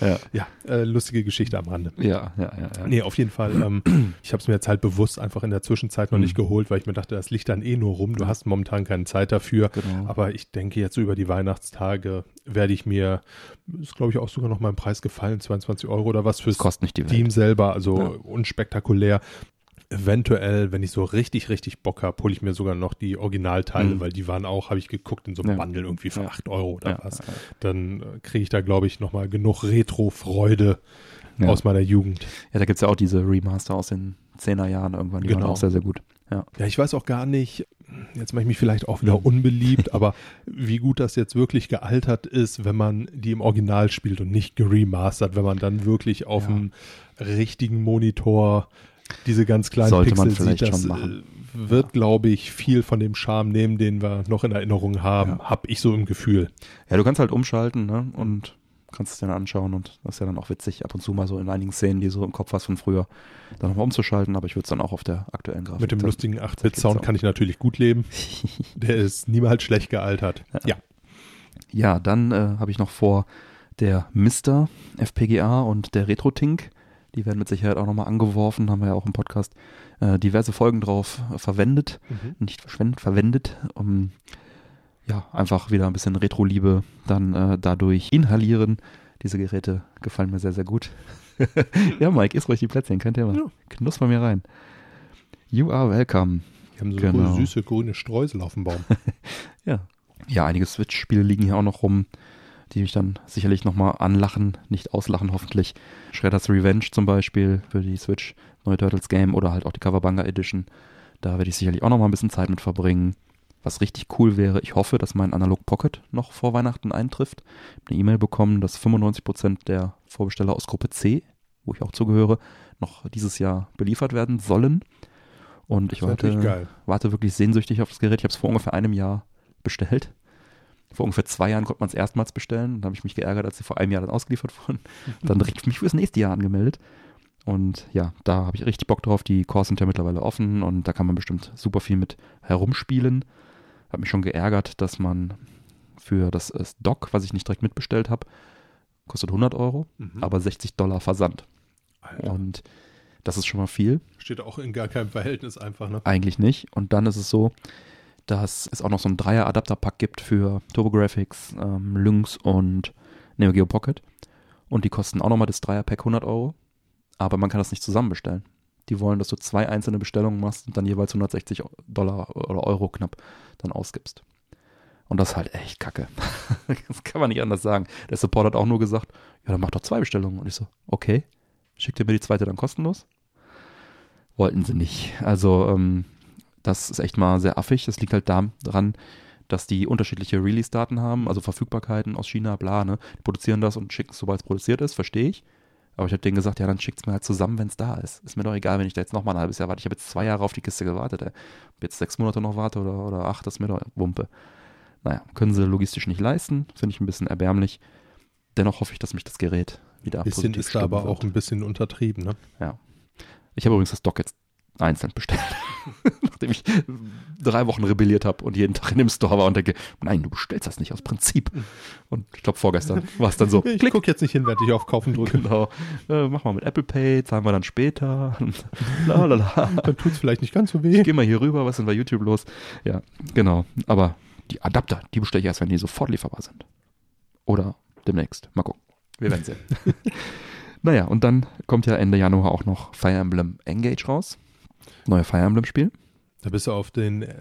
B: Ja.
C: Ja, äh, lustige Geschichte am Rande.
B: Ja, ja, ja. ja.
C: Nee, auf jeden Fall. Ähm, ich habe es mir jetzt halt bewusst einfach in der Zwischenzeit noch
B: Mhm.
C: nicht geholt, weil ich ich mir dachte, das liegt dann eh nur rum. Du hast momentan keine Zeit dafür.
B: Genau.
C: Aber ich denke jetzt so über die Weihnachtstage werde ich mir, ist glaube ich auch sogar noch mal im Preis gefallen, 22 Euro oder was fürs
B: Das kostet nicht die Welt.
C: Team selber, also
B: Ja.
C: unspektakulär. Eventuell, wenn ich so richtig, richtig Bock habe, hole ich mir sogar noch die Originalteile,
B: Mhm.
C: weil die waren auch, habe ich geguckt, in so einem
B: Ja.
C: Bundle irgendwie für
B: Ja.
C: 8 Euro oder
B: Ja,
C: was. Dann äh, kriege ich da, glaube ich, nochmal genug Retro-Freude aus meiner Jugend.
B: Ja, da gibt es ja auch diese Remaster aus den 10er Jahren irgendwann, die waren
C: Genau.
B: auch sehr, sehr gut. Ja.
C: Ja, ich weiß auch gar nicht, jetzt mache ich mich vielleicht auch wieder unbeliebt, aber wie gut das jetzt wirklich gealtert ist, wenn man die im Original spielt und nicht geremastert, wenn man dann wirklich auf
B: Ja.
C: dem richtigen Monitor diese ganz kleinen
B: Sollte
C: Pixel sieht, das äh, wird, glaube ich, viel von dem Charme nehmen, den wir noch in Erinnerung haben,
B: Ja.
C: habe ich so im Gefühl.
B: ja, du kannst halt umschalten ne? und kannst es dir dann anschauen und das ist ja dann auch witzig, ab und zu mal so in einigen Szenen, die so im Kopf hast von früher, dann nochmal umzuschalten, aber ich würde es dann auch auf der aktuellen Grafik
C: Mit dem
B: dann-
C: lustigen
B: gibt's
C: 8-Bit-Sound
B: auch.
C: kann ich natürlich gut leben. Der ist niemals schlecht gealtert. Ja.
B: Ja, dann äh, habe ich noch vor der Mister FPGA und der Retro-Tink. Die werden mit Sicherheit auch nochmal angeworfen, haben wir ja auch im Podcast äh, diverse Folgen drauf äh, verwendet,
C: Mhm.
B: nicht verschwendet, verwendet, um ja, einfach wieder ein bisschen Retro-Liebe dann äh, dadurch inhalieren. Diese Geräte gefallen mir sehr, sehr gut. ja, Mike, isst ruhig die Plätzchen, kein Thema.
C: Ja.
B: Knusper mir rein. You are welcome.
C: Die haben so
B: Genau.
C: süße grüne Streusel auf dem Baum.
B: Ja. Ja, einige Switch-Spiele liegen hier auch noch rum, die mich dann sicherlich nochmal anlachen, nicht auslachen hoffentlich. Shredder's Revenge zum Beispiel für die Switch, neue Turtles Game oder halt auch die Coverbanga Edition. Da werde ich sicherlich auch nochmal ein bisschen Zeit mit verbringen. Was richtig cool wäre, ich hoffe, dass mein Analog Pocket noch vor Weihnachten eintrifft. Ich habe eine E-Mail bekommen, dass 95% der Vorbesteller aus Gruppe C, wo ich auch zugehöre, noch dieses Jahr beliefert werden sollen. Und ich warte, warte wirklich sehnsüchtig auf das Gerät. Ich habe es vor ungefähr einem Jahr bestellt. Vor ungefähr zwei Jahren konnte man es erstmals bestellen. Dann habe ich mich geärgert, als sie vor einem Jahr dann ausgeliefert wurden. Dann direkt mich fürs nächste Jahr angemeldet. Und ja, da habe ich richtig Bock drauf. Die Cores sind ja mittlerweile offen und da kann man bestimmt super viel mit herumspielen. Habe mich schon geärgert, dass man für das Dock, was ich nicht direkt mitbestellt habe, kostet 100 Euro,
C: Mhm.
B: aber 60 Dollar Versand.
C: Alter,
B: Und das ist schon mal viel.
C: steht auch in gar keinem Verhältnis einfach, ne?
B: Eigentlich nicht. Und dann ist es so, dass es auch noch so ein Dreier-Adapterpack gibt für TurboGrafx, ähm, Lynx und Neo Geo Pocket. Und die kosten auch nochmal das Dreier-Pack 100 Euro. Aber man kann das nicht zusammen bestellen. Die wollen, dass du zwei einzelne Bestellungen machst und dann jeweils 160 Dollar oder Euro knapp dann ausgibst. Und das ist halt echt kacke. das kann man nicht anders sagen. Der Support hat auch nur gesagt, ja, dann mach doch zwei Bestellungen. Und ich so, okay, schickt ihr mir die zweite dann kostenlos? Wollten sie nicht. Also, ähm, das ist echt mal sehr affig. Das liegt halt daran, dass die unterschiedliche Release-Daten haben, also Verfügbarkeiten aus China, bla, ne? Die produzieren das und schicken es, sobald es produziert ist, verstehe ich. Aber ich habe denen gesagt, ja, dann schickt es mir halt zusammen, wenn es da ist. Ist mir doch egal, wenn ich da jetzt nochmal ein halbes Jahr warte. Ich habe jetzt zwei Jahre auf die Kiste gewartet. Ey. Ob jetzt sechs Monate noch warte oder, oder acht, das ist mir doch Wumpe. Naja, können sie logistisch nicht leisten. Finde ich ein bisschen erbärmlich. Dennoch hoffe ich, dass mich das Gerät wieder
C: Bisschen
B: positiv
C: ist da aber
B: wird.
C: auch ein bisschen untertrieben, ne?
B: Ich habe übrigens das Dock jetzt einzeln bestellt. Nachdem ich drei Wochen rebelliert habe und jeden Tag in dem Store war und denke, nein, du bestellst das nicht aus Prinzip. Und ich glaube, vorgestern war es dann so.
C: Ich guck jetzt nicht hin, während ich auf Kaufen drücke.
B: Genau. Äh, mach mal mit Apple Pay, zahlen wir dann später. Lalala.
C: Dann tut's vielleicht nicht ganz so weh.
B: Geh mal hier rüber, was ist denn bei YouTube los? Ja, genau. Aber die Adapter, die bestelle ich erst, wenn die sofort lieferbar sind. Oder demnächst. Mal gucken. Wir werden sehen. naja, und dann kommt ja Ende Januar auch noch Fire Emblem Engage raus. Neue Fire Emblem-Spiel.
C: Da bist du auf den äh,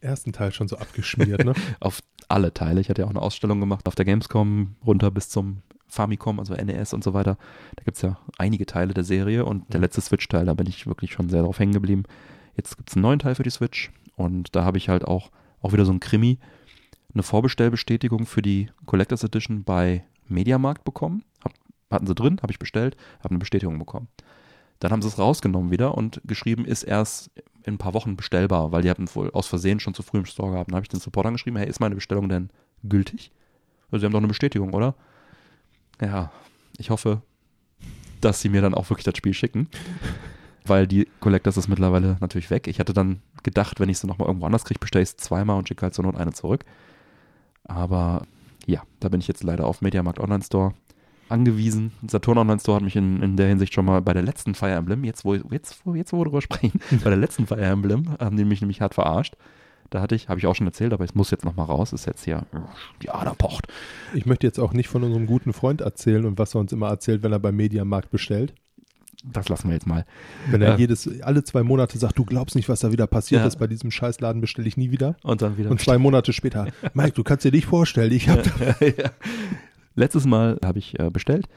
C: ersten Teil schon so abgeschmiert, ne?
B: Auf alle Teile. Ich hatte ja auch eine Ausstellung gemacht auf der Gamescom runter bis zum Famicom, also NES und so weiter. Da gibt es ja einige Teile der Serie und der
C: Mhm.
B: letzte Switch-Teil, da bin ich wirklich schon sehr drauf hängen geblieben. Jetzt gibt es einen neuen Teil für die Switch und da habe ich halt auch, auch wieder so ein Krimi, eine Vorbestellbestätigung für die Collectors Edition bei Mediamarkt bekommen. Hab, hatten sie drin, habe ich bestellt, habe eine Bestätigung bekommen. Dann haben sie es rausgenommen wieder und geschrieben, ist erst in ein paar Wochen bestellbar, weil die hatten wohl aus Versehen schon zu früh im Store gehabt. Dann habe ich den Support angeschrieben, hey, ist meine Bestellung denn gültig? Also sie haben doch eine Bestätigung, oder? Ja, ich hoffe, dass sie mir dann auch wirklich das Spiel schicken, weil die Collectors ist mittlerweile natürlich weg. Ich hatte dann gedacht, wenn ich sie nochmal irgendwo anders kriege, bestelle ich es zweimal und schicke halt zur Not eine zurück. Aber ja, da bin ich jetzt leider auf Mediamarkt Online Store. Angewiesen. Saturn Online Store hat mich in, in der Hinsicht schon mal bei der letzten Fire Emblem, jetzt wo, jetzt, wo, jetzt wo wir drüber sprechen, bei der letzten Fire Emblem haben die mich nämlich hart verarscht. Da hatte ich, habe ich auch schon erzählt, aber es muss jetzt nochmal raus, ist jetzt hier, die Ader pocht.
C: Ich möchte jetzt auch nicht von unserem guten Freund erzählen und was er uns immer erzählt, wenn er beim Mediamarkt bestellt.
B: Das lassen wir jetzt mal.
C: Wenn er
B: Ja.
C: jedes, alle zwei Monate sagt, du glaubst nicht, was da wieder passiert
B: Ja.
C: ist, bei diesem Scheißladen bestelle ich nie wieder.
B: Und dann wieder.
C: Und zwei Monate später, Mike, du kannst dir nicht vorstellen, ich habe
B: ja. Letztes Mal habe ich äh, bestellt,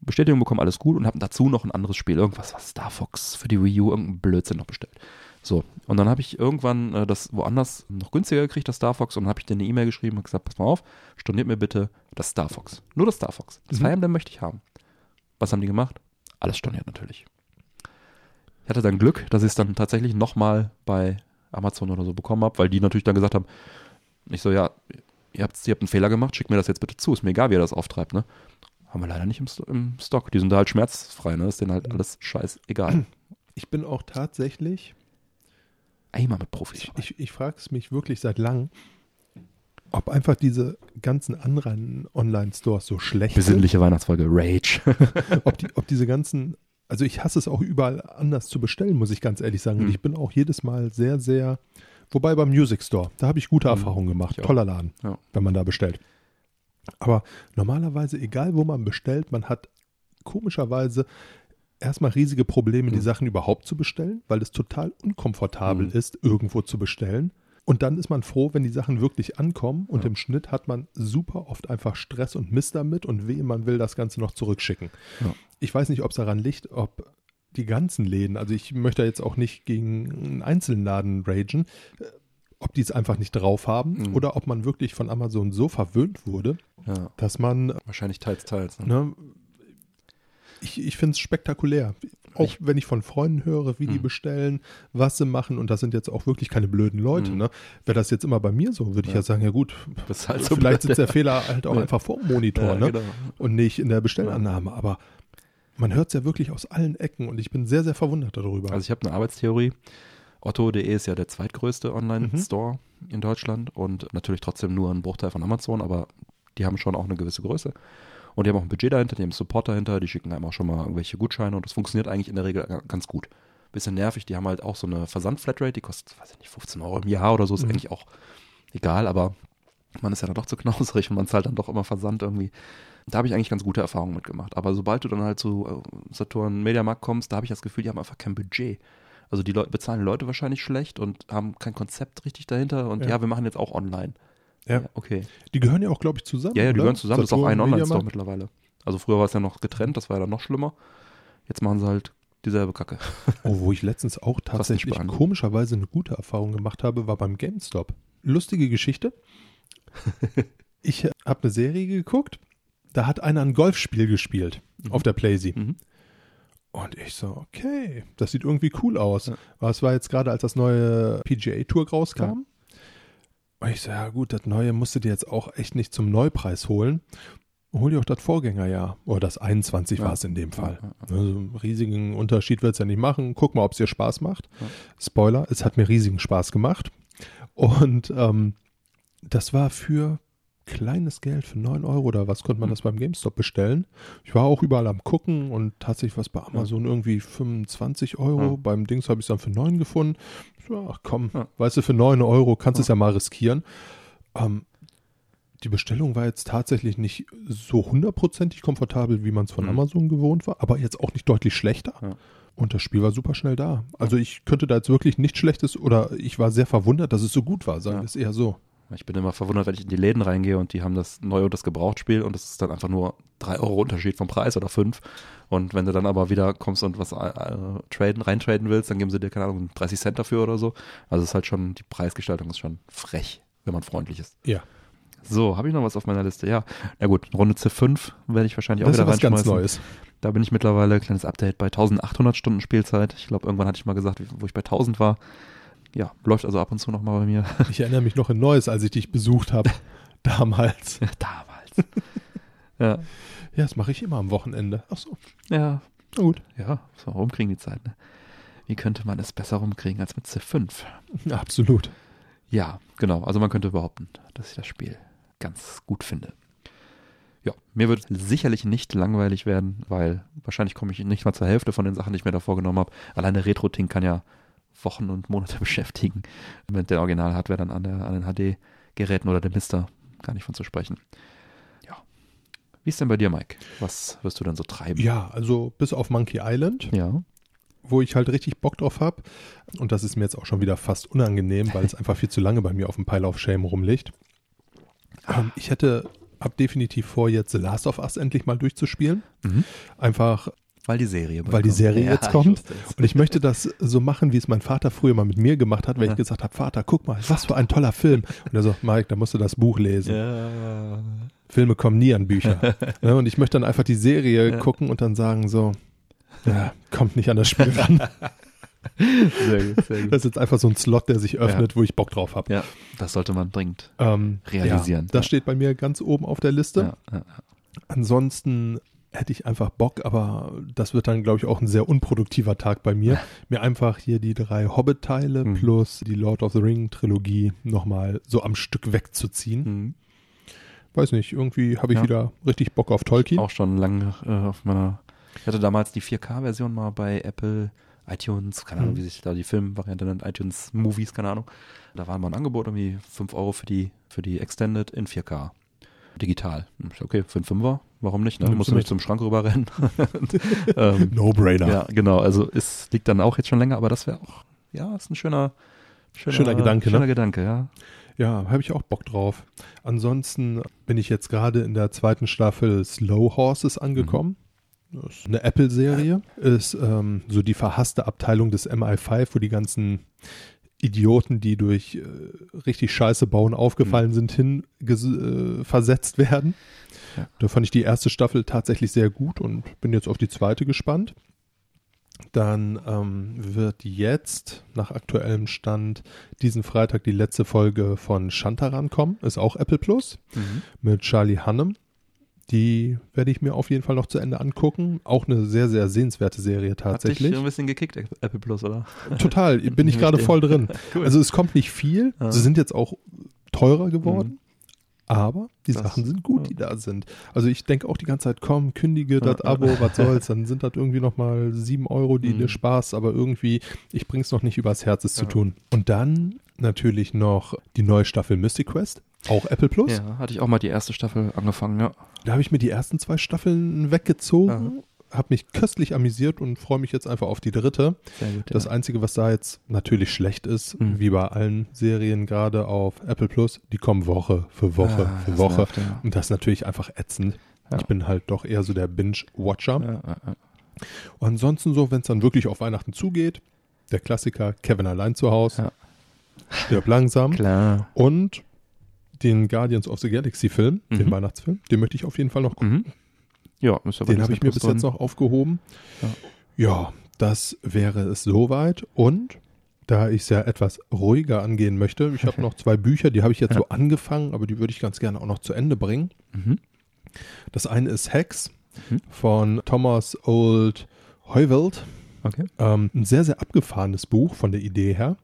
B: Bestätigung bekommen, alles gut und habe dazu noch ein anderes Spiel, irgendwas, was Star Fox für die Wii U, irgendein Blödsinn noch bestellt. So, und dann habe ich irgendwann äh, das woanders noch günstiger gekriegt, das Star Fox, und dann habe ich dir eine E-Mail geschrieben und gesagt, pass mal auf, storniert mir bitte das Star Fox. Nur das Star Fox. Das
C: Mhm.
B: Fire Emblem möchte ich haben. Was haben die gemacht? Alles storniert natürlich. Ich hatte dann Glück, dass ich es dann tatsächlich nochmal bei Amazon oder so bekommen habe, weil die natürlich dann gesagt haben, ich so, ja, ihr habt, ihr habt einen Fehler gemacht, schickt mir das jetzt bitte zu. Ist mir egal, wie ihr das auftreibt, ne? Haben wir leider nicht im, im Stock. Die sind da halt schmerzfrei, ne? Ist denen halt alles scheißegal.
C: Ich bin auch tatsächlich,
B: Einmal mit Profis.
C: ich, ich, ich frage es mich wirklich seit langem, ob einfach diese ganzen anderen Online-Stores so schlecht sind.
B: Besinnliche Weihnachtsfolge, Rage.
C: Ob, die, ob diese ganzen, also ich hasse es auch überall anders zu bestellen, muss ich ganz ehrlich sagen. Und
B: Hm.
C: ich bin auch jedes Mal sehr, sehr, wobei beim Music Store, da habe ich gute
B: Hm,
C: Erfahrungen gemacht.
B: ich auch.
C: Toller Laden,
B: Ja.
C: wenn man da bestellt. Aber normalerweise, egal wo man bestellt, man hat komischerweise erstmal riesige Probleme, die
B: Hm.
C: Sachen überhaupt zu bestellen, weil es total unkomfortabel
B: Hm.
C: ist, irgendwo zu bestellen. Und dann ist man froh, wenn die Sachen wirklich ankommen und
B: Ja.
C: im Schnitt hat man super oft einfach Stress und Mist damit und weh, man will das Ganze noch zurückschicken.
B: Ja.
C: Ich weiß nicht, ob es daran liegt, ob die ganzen Läden, also ich möchte jetzt auch nicht gegen einen einzelnen Laden ragen, äh, ob die es einfach nicht drauf haben
B: Mhm.
C: oder ob man wirklich von Amazon so verwöhnt wurde,
B: Ja.
C: dass man
B: Wahrscheinlich teils, teils. Ne?
C: Ne? Ich, ich finde es spektakulär. Auch
B: Ich-
C: wenn ich von Freunden höre, wie die
B: Hm.
C: bestellen, was sie machen, und das sind jetzt auch wirklich keine blöden Leute.
B: Hm.
C: Ne? Wäre das jetzt immer bei mir so, würde ich
B: Ja.
C: ja sagen, ja gut,
B: halt so
C: vielleicht
B: blöd.
C: sitzt der Fehler halt auch einfach vor dem Monitor ne?
B: genau.
C: und nicht in der Bestellannahme. Aber man hört es ja wirklich aus allen Ecken und ich bin sehr, sehr verwundert darüber.
B: Also ich habe eine Arbeitstheorie. Otto.de ist ja der zweitgrößte
C: Mhm.
B: Online-Store in Deutschland und natürlich trotzdem nur ein Bruchteil von Amazon, aber die haben schon auch eine gewisse Größe. Und die haben auch ein Budget dahinter, die haben Support dahinter, die schicken einem auch schon mal irgendwelche Gutscheine und das funktioniert eigentlich in der Regel ga- ganz gut. Bisschen nervig, die haben halt auch so eine Versand-Flatrate, die kostet, weiß ich nicht, 15 Euro im Jahr oder so, ist
C: Mhm.
B: eigentlich auch egal, aber man ist ja dann doch zu knauserig und man zahlt dann doch immer Versand irgendwie. Da habe ich eigentlich ganz gute Erfahrungen mitgemacht. Aber sobald du dann halt zu äh, Saturn Mediamarkt kommst, da habe ich das Gefühl, die haben einfach kein Budget. Also die Leute bezahlen Leute wahrscheinlich schlecht und haben kein Konzept richtig dahinter und
C: Ja.
B: ja, wir machen jetzt auch online.
C: Ja.
B: okay.
C: die gehören ja auch, glaube ich, zusammen.
B: Ja, ja, die
C: oder?
B: gehören zusammen, das ist auch
C: Saturn,
B: ein Online-Store mittlerweile. Also früher war es ja noch getrennt, das war ja dann noch schlimmer. Jetzt machen sie halt dieselbe Kacke.
C: Oh, wo ich letztens auch tatsächlich komischerweise eine gute Erfahrung gemacht habe, war beim GameStop. Lustige Geschichte. ich habe eine Serie geguckt, da hat einer ein Golfspiel gespielt
B: Mhm.
C: auf der Playsee.
B: Mhm.
C: Und ich so, okay, das sieht irgendwie cool aus.
B: Ja.
C: Es war jetzt gerade, als das neue PGA Tour rauskam. Und ich so, ja gut, das neue musst du dir jetzt auch echt nicht zum Neupreis holen. Hol dir auch das Vorgängerjahr. Oder das 21
B: Ja.
C: war es in dem Fall.
B: Ja,
C: Also einen riesigen Unterschied wird es ja nicht machen. Guck mal, ob es dir Spaß macht.
B: Ja.
C: Spoiler, es hat mir riesigen Spaß gemacht. Und ähm, das war für kleines Geld, für 9 Euro oder was, konnte man
B: Mhm.
C: das beim GameStop bestellen. Ich war auch überall am gucken und tatsächlich was bei Amazon irgendwie 25 Euro.
B: Ja.
C: Beim Dings habe ich es dann für 9 gefunden. Ach komm,
B: Ja.
C: weißt du, für 9 Euro kannst du
B: Ja.
C: es ja mal riskieren. Ähm, die Bestellung war jetzt tatsächlich nicht so hundertprozentig komfortabel, wie man es von
B: Mhm.
C: Amazon gewohnt war, aber jetzt auch nicht deutlich schlechter.
B: Ja.
C: Und das Spiel war super schnell da. Also ich könnte da jetzt wirklich nichts Schlechtes oder ich war sehr verwundert, dass es so gut war, sagen
B: Ja.
C: wir es eher so.
B: Ich bin immer verwundert, wenn ich in die Läden reingehe und die haben das Neue und das Gebrauchtspiel und es ist dann einfach nur drei Euro Unterschied vom Preis oder fünf. Und wenn du dann aber wieder kommst und was äh, traden, reintraden willst, dann geben sie dir, keine Ahnung, 30 Cent dafür oder so. Also es ist halt schon, die Preisgestaltung ist schon frech, wenn man freundlich ist.
C: Ja.
B: So, habe ich noch was auf meiner Liste? Ja. Na gut, Runde C5 werde ich wahrscheinlich auch
C: Das ist
B: wieder
C: was ganz
B: reinschmeißen.
C: Neues.
B: Da bin ich mittlerweile, kleines Update, bei 1800 Stunden Spielzeit. Ich glaube, irgendwann hatte ich mal gesagt, wo ich bei 1000 war. Ja, läuft also ab und zu nochmal bei mir.
C: Ich erinnere mich noch in Neues, als ich dich besucht habe. Damals.
B: Damals. ja,
C: Ja, das mache ich immer am Wochenende. Ach so.
B: ja,
C: Na gut.
B: ja, so rumkriegen die Zeit. Ne? Wie könnte man es besser rumkriegen als mit C5?
C: Absolut.
B: Ja, genau. Also man könnte behaupten, dass ich das Spiel ganz gut finde. Ja, mir wird sicherlich nicht langweilig werden, weil wahrscheinlich komme ich nicht mal zur Hälfte von den Sachen, die ich mir da vorgenommen habe. Alleine Retro-Ting kann ja Wochen und Monate beschäftigen mit der Original-Hardware dann an, der, an den HD-Geräten oder dem Mister. Gar nicht von zu sprechen. Ja. Wie ist denn bei dir, Mike? Was wirst du dann so treiben?
C: Ja, also bis auf Monkey Island,
B: Ja.
C: wo ich halt richtig Bock drauf habe. Und das ist mir jetzt auch schon wieder fast unangenehm, weil es einfach viel zu lange bei mir auf dem Pile of Shame rumliegt. Ähm, ich hätte ab definitiv vor, jetzt The Last of Us endlich mal durchzuspielen.
B: Mhm.
C: Einfach,
B: Weil die Serie
C: weil die. Serie
B: Ja,
C: jetzt kommt. Und ich möchte das so machen, wie es mein Vater früher mal mit mir gemacht hat, wenn
B: Ja.
C: ich gesagt habe, Vater, guck mal, was für ein toller Film. Und er so, Mike, da musst du das Buch lesen.
B: Ja.
C: Filme kommen nie an Bücher. ne? Und ich möchte dann einfach die Serie
B: Ja.
C: gucken und dann sagen so, ja, kommt nicht an das Spiel ran.
B: Sehr gut, sehr gut.
C: Das ist jetzt einfach so ein Slot, der sich öffnet, wo ich Bock drauf habe.
B: Ja, das sollte man dringend
C: Ähm,
B: realisieren.
C: Ja, das
B: Ja.
C: steht bei mir ganz oben auf der Liste.
B: Ja, ja.
C: Ansonsten hätte ich einfach Bock, aber das wird dann, glaube ich, auch ein sehr unproduktiver Tag bei mir. Mir einfach hier die drei Hobbit-Teile
B: Mhm.
C: plus die Lord of the Ring-Trilogie nochmal so am Stück wegzuziehen.
B: Mhm.
C: Weiß nicht, irgendwie habe ich
B: Ja.
C: wieder richtig Bock auf Tolkien.
B: Auch schon lange äh, auf meiner. Ich hatte damals die 4K-Version mal bei Apple iTunes, keine Ahnung,
C: Mhm.
B: wie sich da die Filmvariante nennt, iTunes Movies, keine Ahnung. Da war mal ein Angebot, irgendwie 5 Euro für die, für die Extended in 4K. Digital. Ich, Okay, für einen Fünfer, warum nicht? Ne? Musst
C: du
B: nicht zum Schrank rüberrennen. ähm,
C: No-Brainer.
B: ja, genau. Also es liegt dann auch jetzt schon länger, aber das wäre auch, ja, ist ein schöner, schöner,
C: Schöner Gedanke, ne?
B: Schöner Gedanke, ja.
C: Ja, habe ich auch Bock drauf. Ansonsten bin ich jetzt gerade in der zweiten Staffel Slow Horses angekommen. Das ist eine Apple-Serie. Ist ähm, so die verhasste Abteilung des MI5, wo die ganzen Idioten, die durch äh, richtig Scheiße bauen, aufgefallen sind, hin äh, versetzt werden.
B: Ja.
C: Da fand ich die erste Staffel tatsächlich sehr gut und bin jetzt auf die zweite gespannt. Dann ähm, wird jetzt nach aktuellem Stand diesen Freitag die letzte Folge von Shantaran kommen. Ist auch Apple Plus
B: Mhm.
C: mit Charlie Hannem. Die werde ich mir auf jeden Fall noch zu Ende angucken. Auch eine sehr, sehr sehenswerte Serie
B: Hat dich
C: tatsächlich.
B: ein bisschen gekickt, Apple Plus, oder?
C: Total, bin ich gerade voll drin.
B: Cool.
C: Also es kommt nicht viel.
B: Ja.
C: Sie sind jetzt auch teurer geworden. Aber die
B: Das-
C: Sachen sind gut,
B: ja.
C: die da sind. Also ich denke auch die ganze Zeit, komm, kündige
B: Ja,
C: das
B: ja.
C: Abo, was soll's. Dann sind das irgendwie nochmal sieben Euro, die
B: Mhm.
C: dir Spaß, aber irgendwie, ich bring's noch nicht übers Herz, es zu
B: Ja.
C: tun. Und dann natürlich noch die neue Staffel Mystic Quest, auch Apple Plus.
B: Ja, hatte ich auch mal die erste Staffel angefangen, ja.
C: Da habe ich mir die ersten zwei Staffeln weggezogen, habe mich köstlich amüsiert und freue mich jetzt einfach auf die dritte.
B: Sehr gut.
C: Das Einzige, was da jetzt natürlich schlecht ist,
B: Mhm.
C: wie bei allen Serien gerade auf Apple Plus, die kommen Woche für Woche
B: Ah,
C: für Woche.
B: nervt, ja.
C: Und das ist natürlich einfach ätzend.
B: Ja.
C: Ich bin halt doch eher so der Binge-Watcher.
B: Ja, ja, ja.
C: Und ansonsten so, wenn es dann wirklich auf Weihnachten zugeht, der Klassiker Kevin allein zu Hause,
B: Ja.
C: stirb langsam
B: Klar.
C: und den Guardians of the Galaxy Film, den
B: Mhm.
C: Weihnachtsfilm, den möchte ich auf jeden Fall noch gucken.
B: Mhm. Ja,
C: Den habe ich mir bis jetzt noch aufgehoben.
B: Ja.
C: Ja, das wäre es soweit. Und da ich es ja etwas ruhiger angehen möchte, ich habe noch zwei Bücher, die habe ich jetzt
B: Ja.
C: so angefangen, aber die würde ich ganz gerne auch noch zu Ende bringen.
B: Mhm.
C: Das eine ist Hex
B: Mhm.
C: von Thomas Old Heuwelt.
B: Okay.
C: Ähm, ein sehr, sehr abgefahrenes Buch von der Idee her.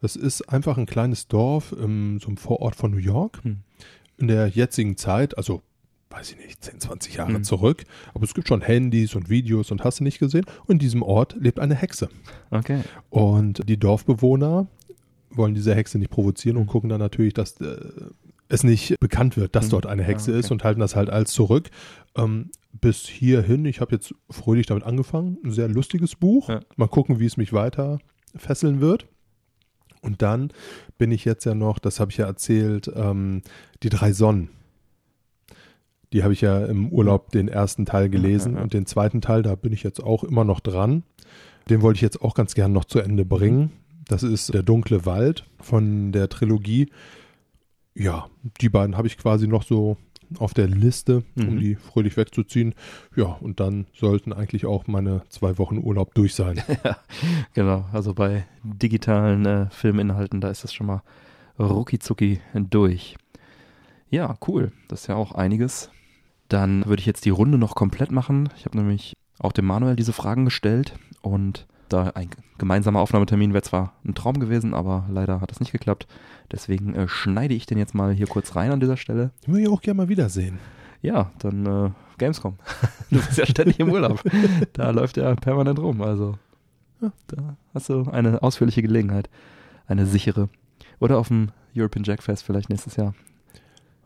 C: Das ist einfach ein kleines Dorf im so einem Vorort von New York.
B: Hm.
C: In der jetzigen Zeit, also weiß ich nicht, 10, 20 Jahre
B: Hm.
C: zurück. Aber es gibt schon Handys und Videos und hast du nicht gesehen. Und in diesem Ort lebt eine Hexe.
B: Okay.
C: Und die Dorfbewohner wollen diese Hexe nicht provozieren und
B: Mhm.
C: gucken dann natürlich, dass äh, es nicht bekannt wird, dass
B: Mhm.
C: dort eine Hexe
B: Ah, okay.
C: ist und halten das halt als zurück. Ähm, bis hierhin, ich habe jetzt fröhlich damit angefangen, ein sehr lustiges Buch.
B: Ja.
C: Mal gucken, wie es mich weiter fesseln wird. Und dann bin ich jetzt ja noch, das habe ich ja erzählt, ähm, die drei Sonnen. Die habe ich ja im Urlaub den ersten Teil gelesen
B: ja, ja.
C: und den zweiten Teil, da bin ich jetzt auch immer noch dran. Den wollte ich jetzt auch ganz gern noch zu Ende bringen. Das ist Der dunkle Wald von der Trilogie. Ja, die beiden habe ich quasi noch so auf der Liste, um
B: Mhm.
C: die fröhlich wegzuziehen. Ja, und dann sollten eigentlich auch meine zwei Wochen Urlaub durch sein.
B: Genau, also bei digitalen äh, Filminhalten, da ist das schon mal rucki durch. Ja, cool. Das ist ja auch einiges. Dann würde ich jetzt die Runde noch komplett machen. Ich habe nämlich auch dem Manuel diese Fragen gestellt und da ein gemeinsamer Aufnahmetermin wäre zwar ein Traum gewesen, aber leider hat es nicht geklappt. Deswegen äh, schneide ich den jetzt mal hier kurz rein an dieser Stelle.
C: Ich will ja auch gerne mal wiedersehen.
B: Ja, dann äh, Gamescom. du bist ja ständig im Urlaub. da läuft er permanent rum. Also ja, da hast du eine ausführliche Gelegenheit. Eine sichere. Oder auf dem European Jack Fest vielleicht nächstes Jahr.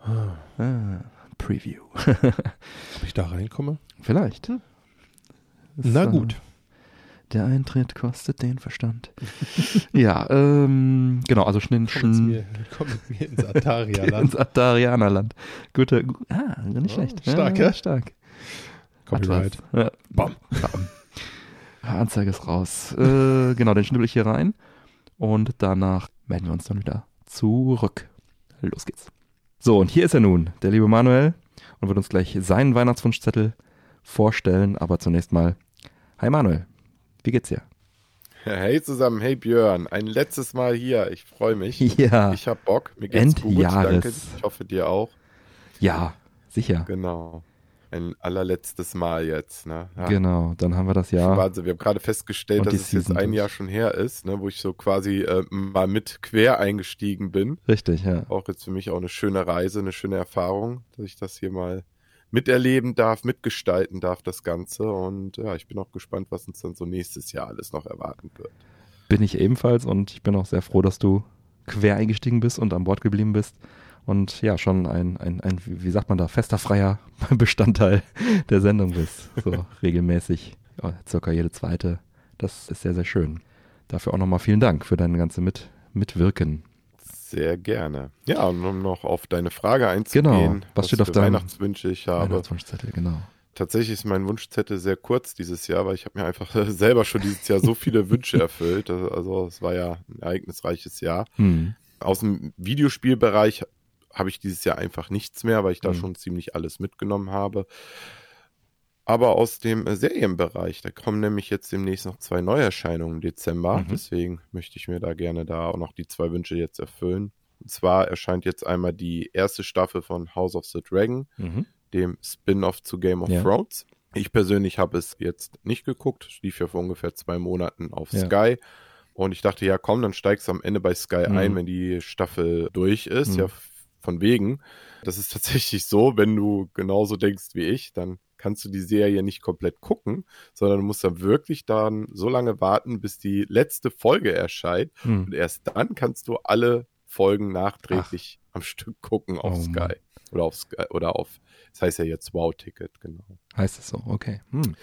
B: Ah, Preview.
C: Ob ich da reinkomme?
B: Vielleicht.
C: Hm. Na
B: äh,
C: gut.
B: Der Eintritt kostet den Verstand. ja, ähm, genau, also Schnin,
C: Komm mit mir, komm mit mir ins Atarialand.
B: ins Atarianerland. Gute, gu- ah, nicht
C: Oh,
B: schlecht.
C: stark,
B: ja,
C: ja?
B: Stark.
C: Copyright.
B: Ja.
C: Bam.
B: Bam. Ah, Anzeige ist raus. Äh, genau, den schnibbel ich hier rein und danach melden wir uns dann wieder zurück. Los geht's. So, und hier ist er nun, der liebe Manuel, und wird uns gleich seinen Weihnachtswunschzettel vorstellen. Aber zunächst mal, hi Manuel, wie geht's dir?
D: Hey zusammen, hey Björn, ein letztes Mal hier. Ich freue mich.
B: Ja,
D: Ich hab Bock. Mir geht's gut.
B: Endjahres.
D: Danke. Ich hoffe dir auch.
B: ja, sicher.
D: Genau. Ein allerletztes Mal jetzt. Ne? Ja.
B: Genau, dann haben wir das Jahr.
D: Wahnsinn. Wir haben gerade festgestellt, dass es jetzt ein
B: durch.
D: Jahr schon her ist, ne, wo ich so quasi äh, mal mit quer eingestiegen bin.
B: Richtig, ja.
D: Auch jetzt für mich auch eine schöne Reise, eine schöne Erfahrung, dass ich das hier mal miterleben darf, mitgestalten darf, das Ganze. Und ja, ich bin auch gespannt, was uns dann so nächstes Jahr alles noch erwarten wird.
B: Bin ich ebenfalls und ich bin auch sehr froh, dass du quer eingestiegen bist und an Bord geblieben bist. Und ja, schon ein, ein, ein wie sagt man da, fester freier Bestandteil der Sendung bist. So regelmäßig, ja, circa jede zweite. Das ist sehr, sehr schön. Dafür auch nochmal vielen Dank für dein ganze Mit Mitwirken.
D: Sehr gerne. Ja, und um noch auf deine Frage einzugehen,
B: Genau. Was steht auf deinem
D: Weihnachtswünsche ich habe.
B: Weihnachtswunschzettel, genau.
D: Tatsächlich ist mein Wunschzettel sehr kurz dieses Jahr, weil ich habe mir einfach selber schon dieses Jahr so viele Wünsche erfüllt. Also es war ja ein ereignisreiches Jahr.
B: Hm.
D: Aus dem Videospielbereich habe ich dieses Jahr einfach nichts mehr, weil ich da
B: Mhm.
D: schon ziemlich alles mitgenommen habe. Aber aus dem äh, Serienbereich, da kommen nämlich jetzt demnächst noch zwei Neuerscheinungen im Dezember.
B: Mhm.
D: Deswegen möchte ich mir da gerne da auch noch die zwei Wünsche jetzt erfüllen. Und zwar erscheint jetzt einmal die erste Staffel von House of the Dragon,
B: Mhm.
D: dem Spin-off zu Game of
B: Ja.
D: Thrones. Ich persönlich habe es jetzt nicht geguckt, lief ja vor ungefähr zwei Monaten auf
B: Ja.
D: Sky. Und ich dachte, ja komm, dann steigst du am Ende bei Sky
B: Mhm.
D: ein, wenn die Staffel durch ist.
B: Mhm.
D: Ja, f- von wegen. Das ist tatsächlich so, wenn du genauso denkst wie ich, dann kannst du die Serie nicht komplett gucken, sondern du musst dann wirklich dann so lange warten, bis die letzte Folge erscheint.
B: Hm.
D: Und erst dann kannst du alle Folgen nachträglich am Stück gucken auf
B: Oh
D: Sky.
B: Mann.
D: Oder auf Sky, oder auf, das heißt ja jetzt Wow-Ticket, genau.
B: Heißt es so, okay. Hm.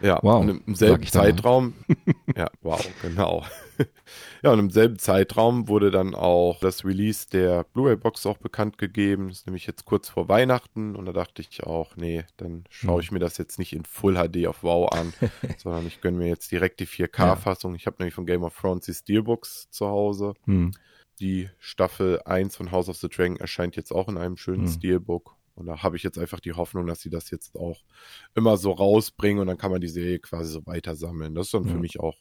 D: Ja,
B: Wow,
D: und im selben. Zeitraum, ja, wow, genau. ja, und im selben Zeitraum wurde dann auch das Release der Blu-ray-Box auch bekannt gegeben. Das ist nämlich jetzt kurz vor Weihnachten und da dachte ich auch, nee, dann schaue
B: Hm.
D: ich mir das jetzt nicht in Full HD auf Wow an, sondern ich gönne mir jetzt direkt die 4K-Fassung. Ich habe nämlich von Game of Thrones die Steelbooks zu Hause.
B: Hm.
D: Die Staffel 1 von House of the Dragon erscheint jetzt auch in einem schönen
B: Hm.
D: Steelbook. Und da habe ich jetzt einfach die Hoffnung, dass sie das jetzt auch immer so rausbringen und dann kann man die Serie quasi so weiter sammeln. Das ist dann
B: Ja.
D: für mich auch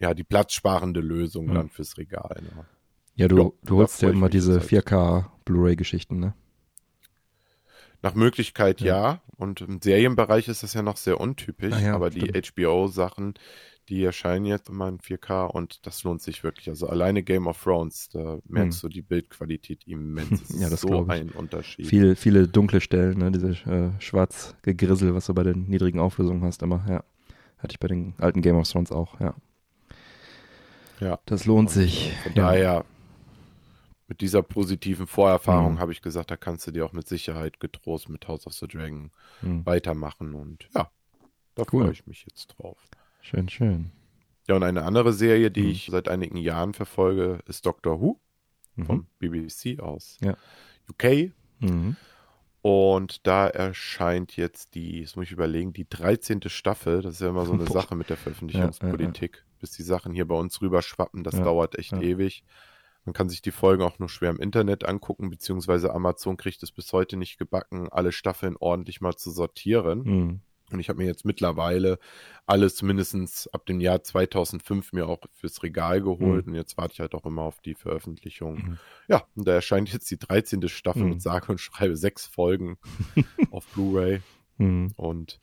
D: ja die platzsparende Lösung
B: Ja.
D: dann fürs Regal. Ne?
B: Ja, du,
D: Ja,
B: du holst ja immer diese
D: jetzt halt.
B: 4K Blu-ray-Geschichten, ne?
D: Nach Möglichkeit
B: Ja.
D: ja. Und im Serienbereich ist das ja noch sehr untypisch,
B: Ah ja,
D: aber die
B: stimmt.
D: HBO-Sachen, die erscheinen jetzt immer in 4K und das lohnt sich wirklich. Also alleine Game of Thrones, da merkst du die Bildqualität immens. Ist
B: Hm. Ja, das
D: so
B: glaub ich.
D: ein Unterschied.
B: Viel, viele dunkle Stellen, ne? Diese äh, Schwarzgegrissel, was du bei den niedrigen Auflösungen hast, immer, ja. Hatte ich bei den alten Game of Thrones auch, ja.
D: Ja.
B: Das lohnt sich.
D: Von
B: ja.
D: daher, mit dieser positiven Vorerfahrung
B: Mhm.
D: habe ich gesagt, da kannst du dir auch mit Sicherheit getrost mit House of the Dragon
B: Hm.
D: weitermachen. Und ja, da
B: Cool.
D: freue ich mich jetzt drauf.
B: Schön, schön.
D: Ja, und eine andere Serie, die
B: Mhm.
D: ich seit einigen Jahren verfolge, ist Doctor Who
B: Mhm.
D: vom BBC aus
B: Ja.
D: UK.
B: Mhm.
D: Und da erscheint jetzt die, jetzt muss ich überlegen, die 13. Staffel. Das ist ja immer so eine
B: Boah.
D: Sache mit der Veröffentlichungspolitik. Bis die Sachen hier bei uns rüberschwappen, das
B: Ja,
D: dauert echt
B: ja.
D: ewig. Man kann sich die Folgen auch nur schwer im Internet angucken, beziehungsweise Amazon kriegt es bis heute nicht gebacken, alle Staffeln ordentlich mal zu sortieren.
B: Mhm.
D: Und ich habe mir jetzt mittlerweile alles mindestens ab dem Jahr 2005 mir auch fürs Regal geholt. Und jetzt warte ich halt auch immer auf die Veröffentlichung.
B: Mhm.
D: Ja, und da erscheint jetzt die 13. Staffel
B: Mhm.
D: und sage und schreibe sechs Folgen auf Blu-ray.
B: Mhm.
D: Und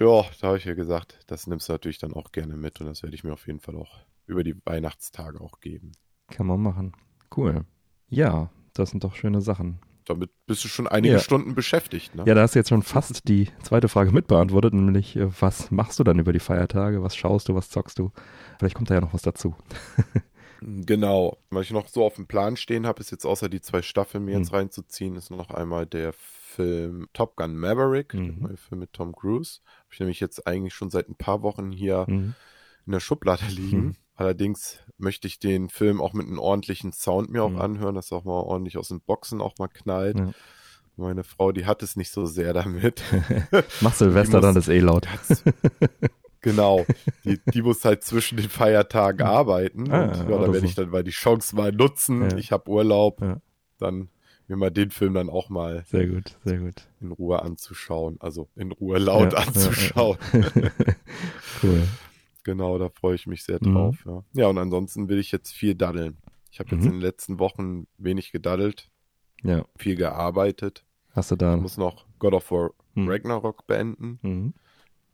D: ja, da habe ich ja gesagt, das nimmst du natürlich dann auch gerne mit. Und das werde ich mir auf jeden Fall auch über die Weihnachtstage auch geben.
B: Kann man machen. Cool. Ja, das sind doch schöne Sachen.
D: Damit bist du schon einige
B: Ja.
D: Stunden beschäftigt. Ne?
B: Ja, da hast du jetzt schon fast die zweite Frage mitbeantwortet, nämlich äh, was machst du dann über die Feiertage? Was schaust du, was zockst du? Vielleicht kommt da ja noch was dazu.
D: Genau. Was ich noch so auf dem Plan stehen habe, ist jetzt außer die zwei Staffeln mir
B: Hm.
D: jetzt reinzuziehen, ist noch einmal der Film Top Gun Maverick,
B: Mhm.
D: der neue Film mit Tom Cruise. Habe ich nämlich jetzt eigentlich schon seit ein paar Wochen hier
B: Mhm.
D: in der Schublade liegen. Allerdings möchte ich den Film auch mit einem ordentlichen Sound mir auch
B: Mhm.
D: anhören, dass er auch mal ordentlich aus den Boxen auch mal knallt.
B: Ja.
D: Meine Frau, die hat es nicht so sehr damit.
B: Mach Silvester,
D: muss-
B: dann ist eh laut.
D: Genau. Die, die muss halt zwischen den Feiertagen arbeiten.
B: Ah,
D: und ja,
B: oder
D: da werde
B: so.
D: ich dann mal die Chance mal nutzen.
B: Ja.
D: Ich habe Urlaub.
B: Ja.
D: Dann mir mal den Film dann auch mal
B: Sehr gut, sehr gut.
D: in Ruhe anzuschauen. Also in Ruhe laut
B: Ja, ja,
D: anzuschauen.
B: Cool.
D: Genau, da freue ich mich sehr
B: Mhm.
D: drauf. Ja. ja, und ansonsten will ich jetzt viel daddeln. Ich habe jetzt
B: Mhm.
D: in den letzten Wochen wenig gedaddelt,
B: Ja,
D: viel gearbeitet.
B: hast du da.
D: Ich muss noch God of War
B: Mhm.
D: Ragnarok beenden.
B: Mhm.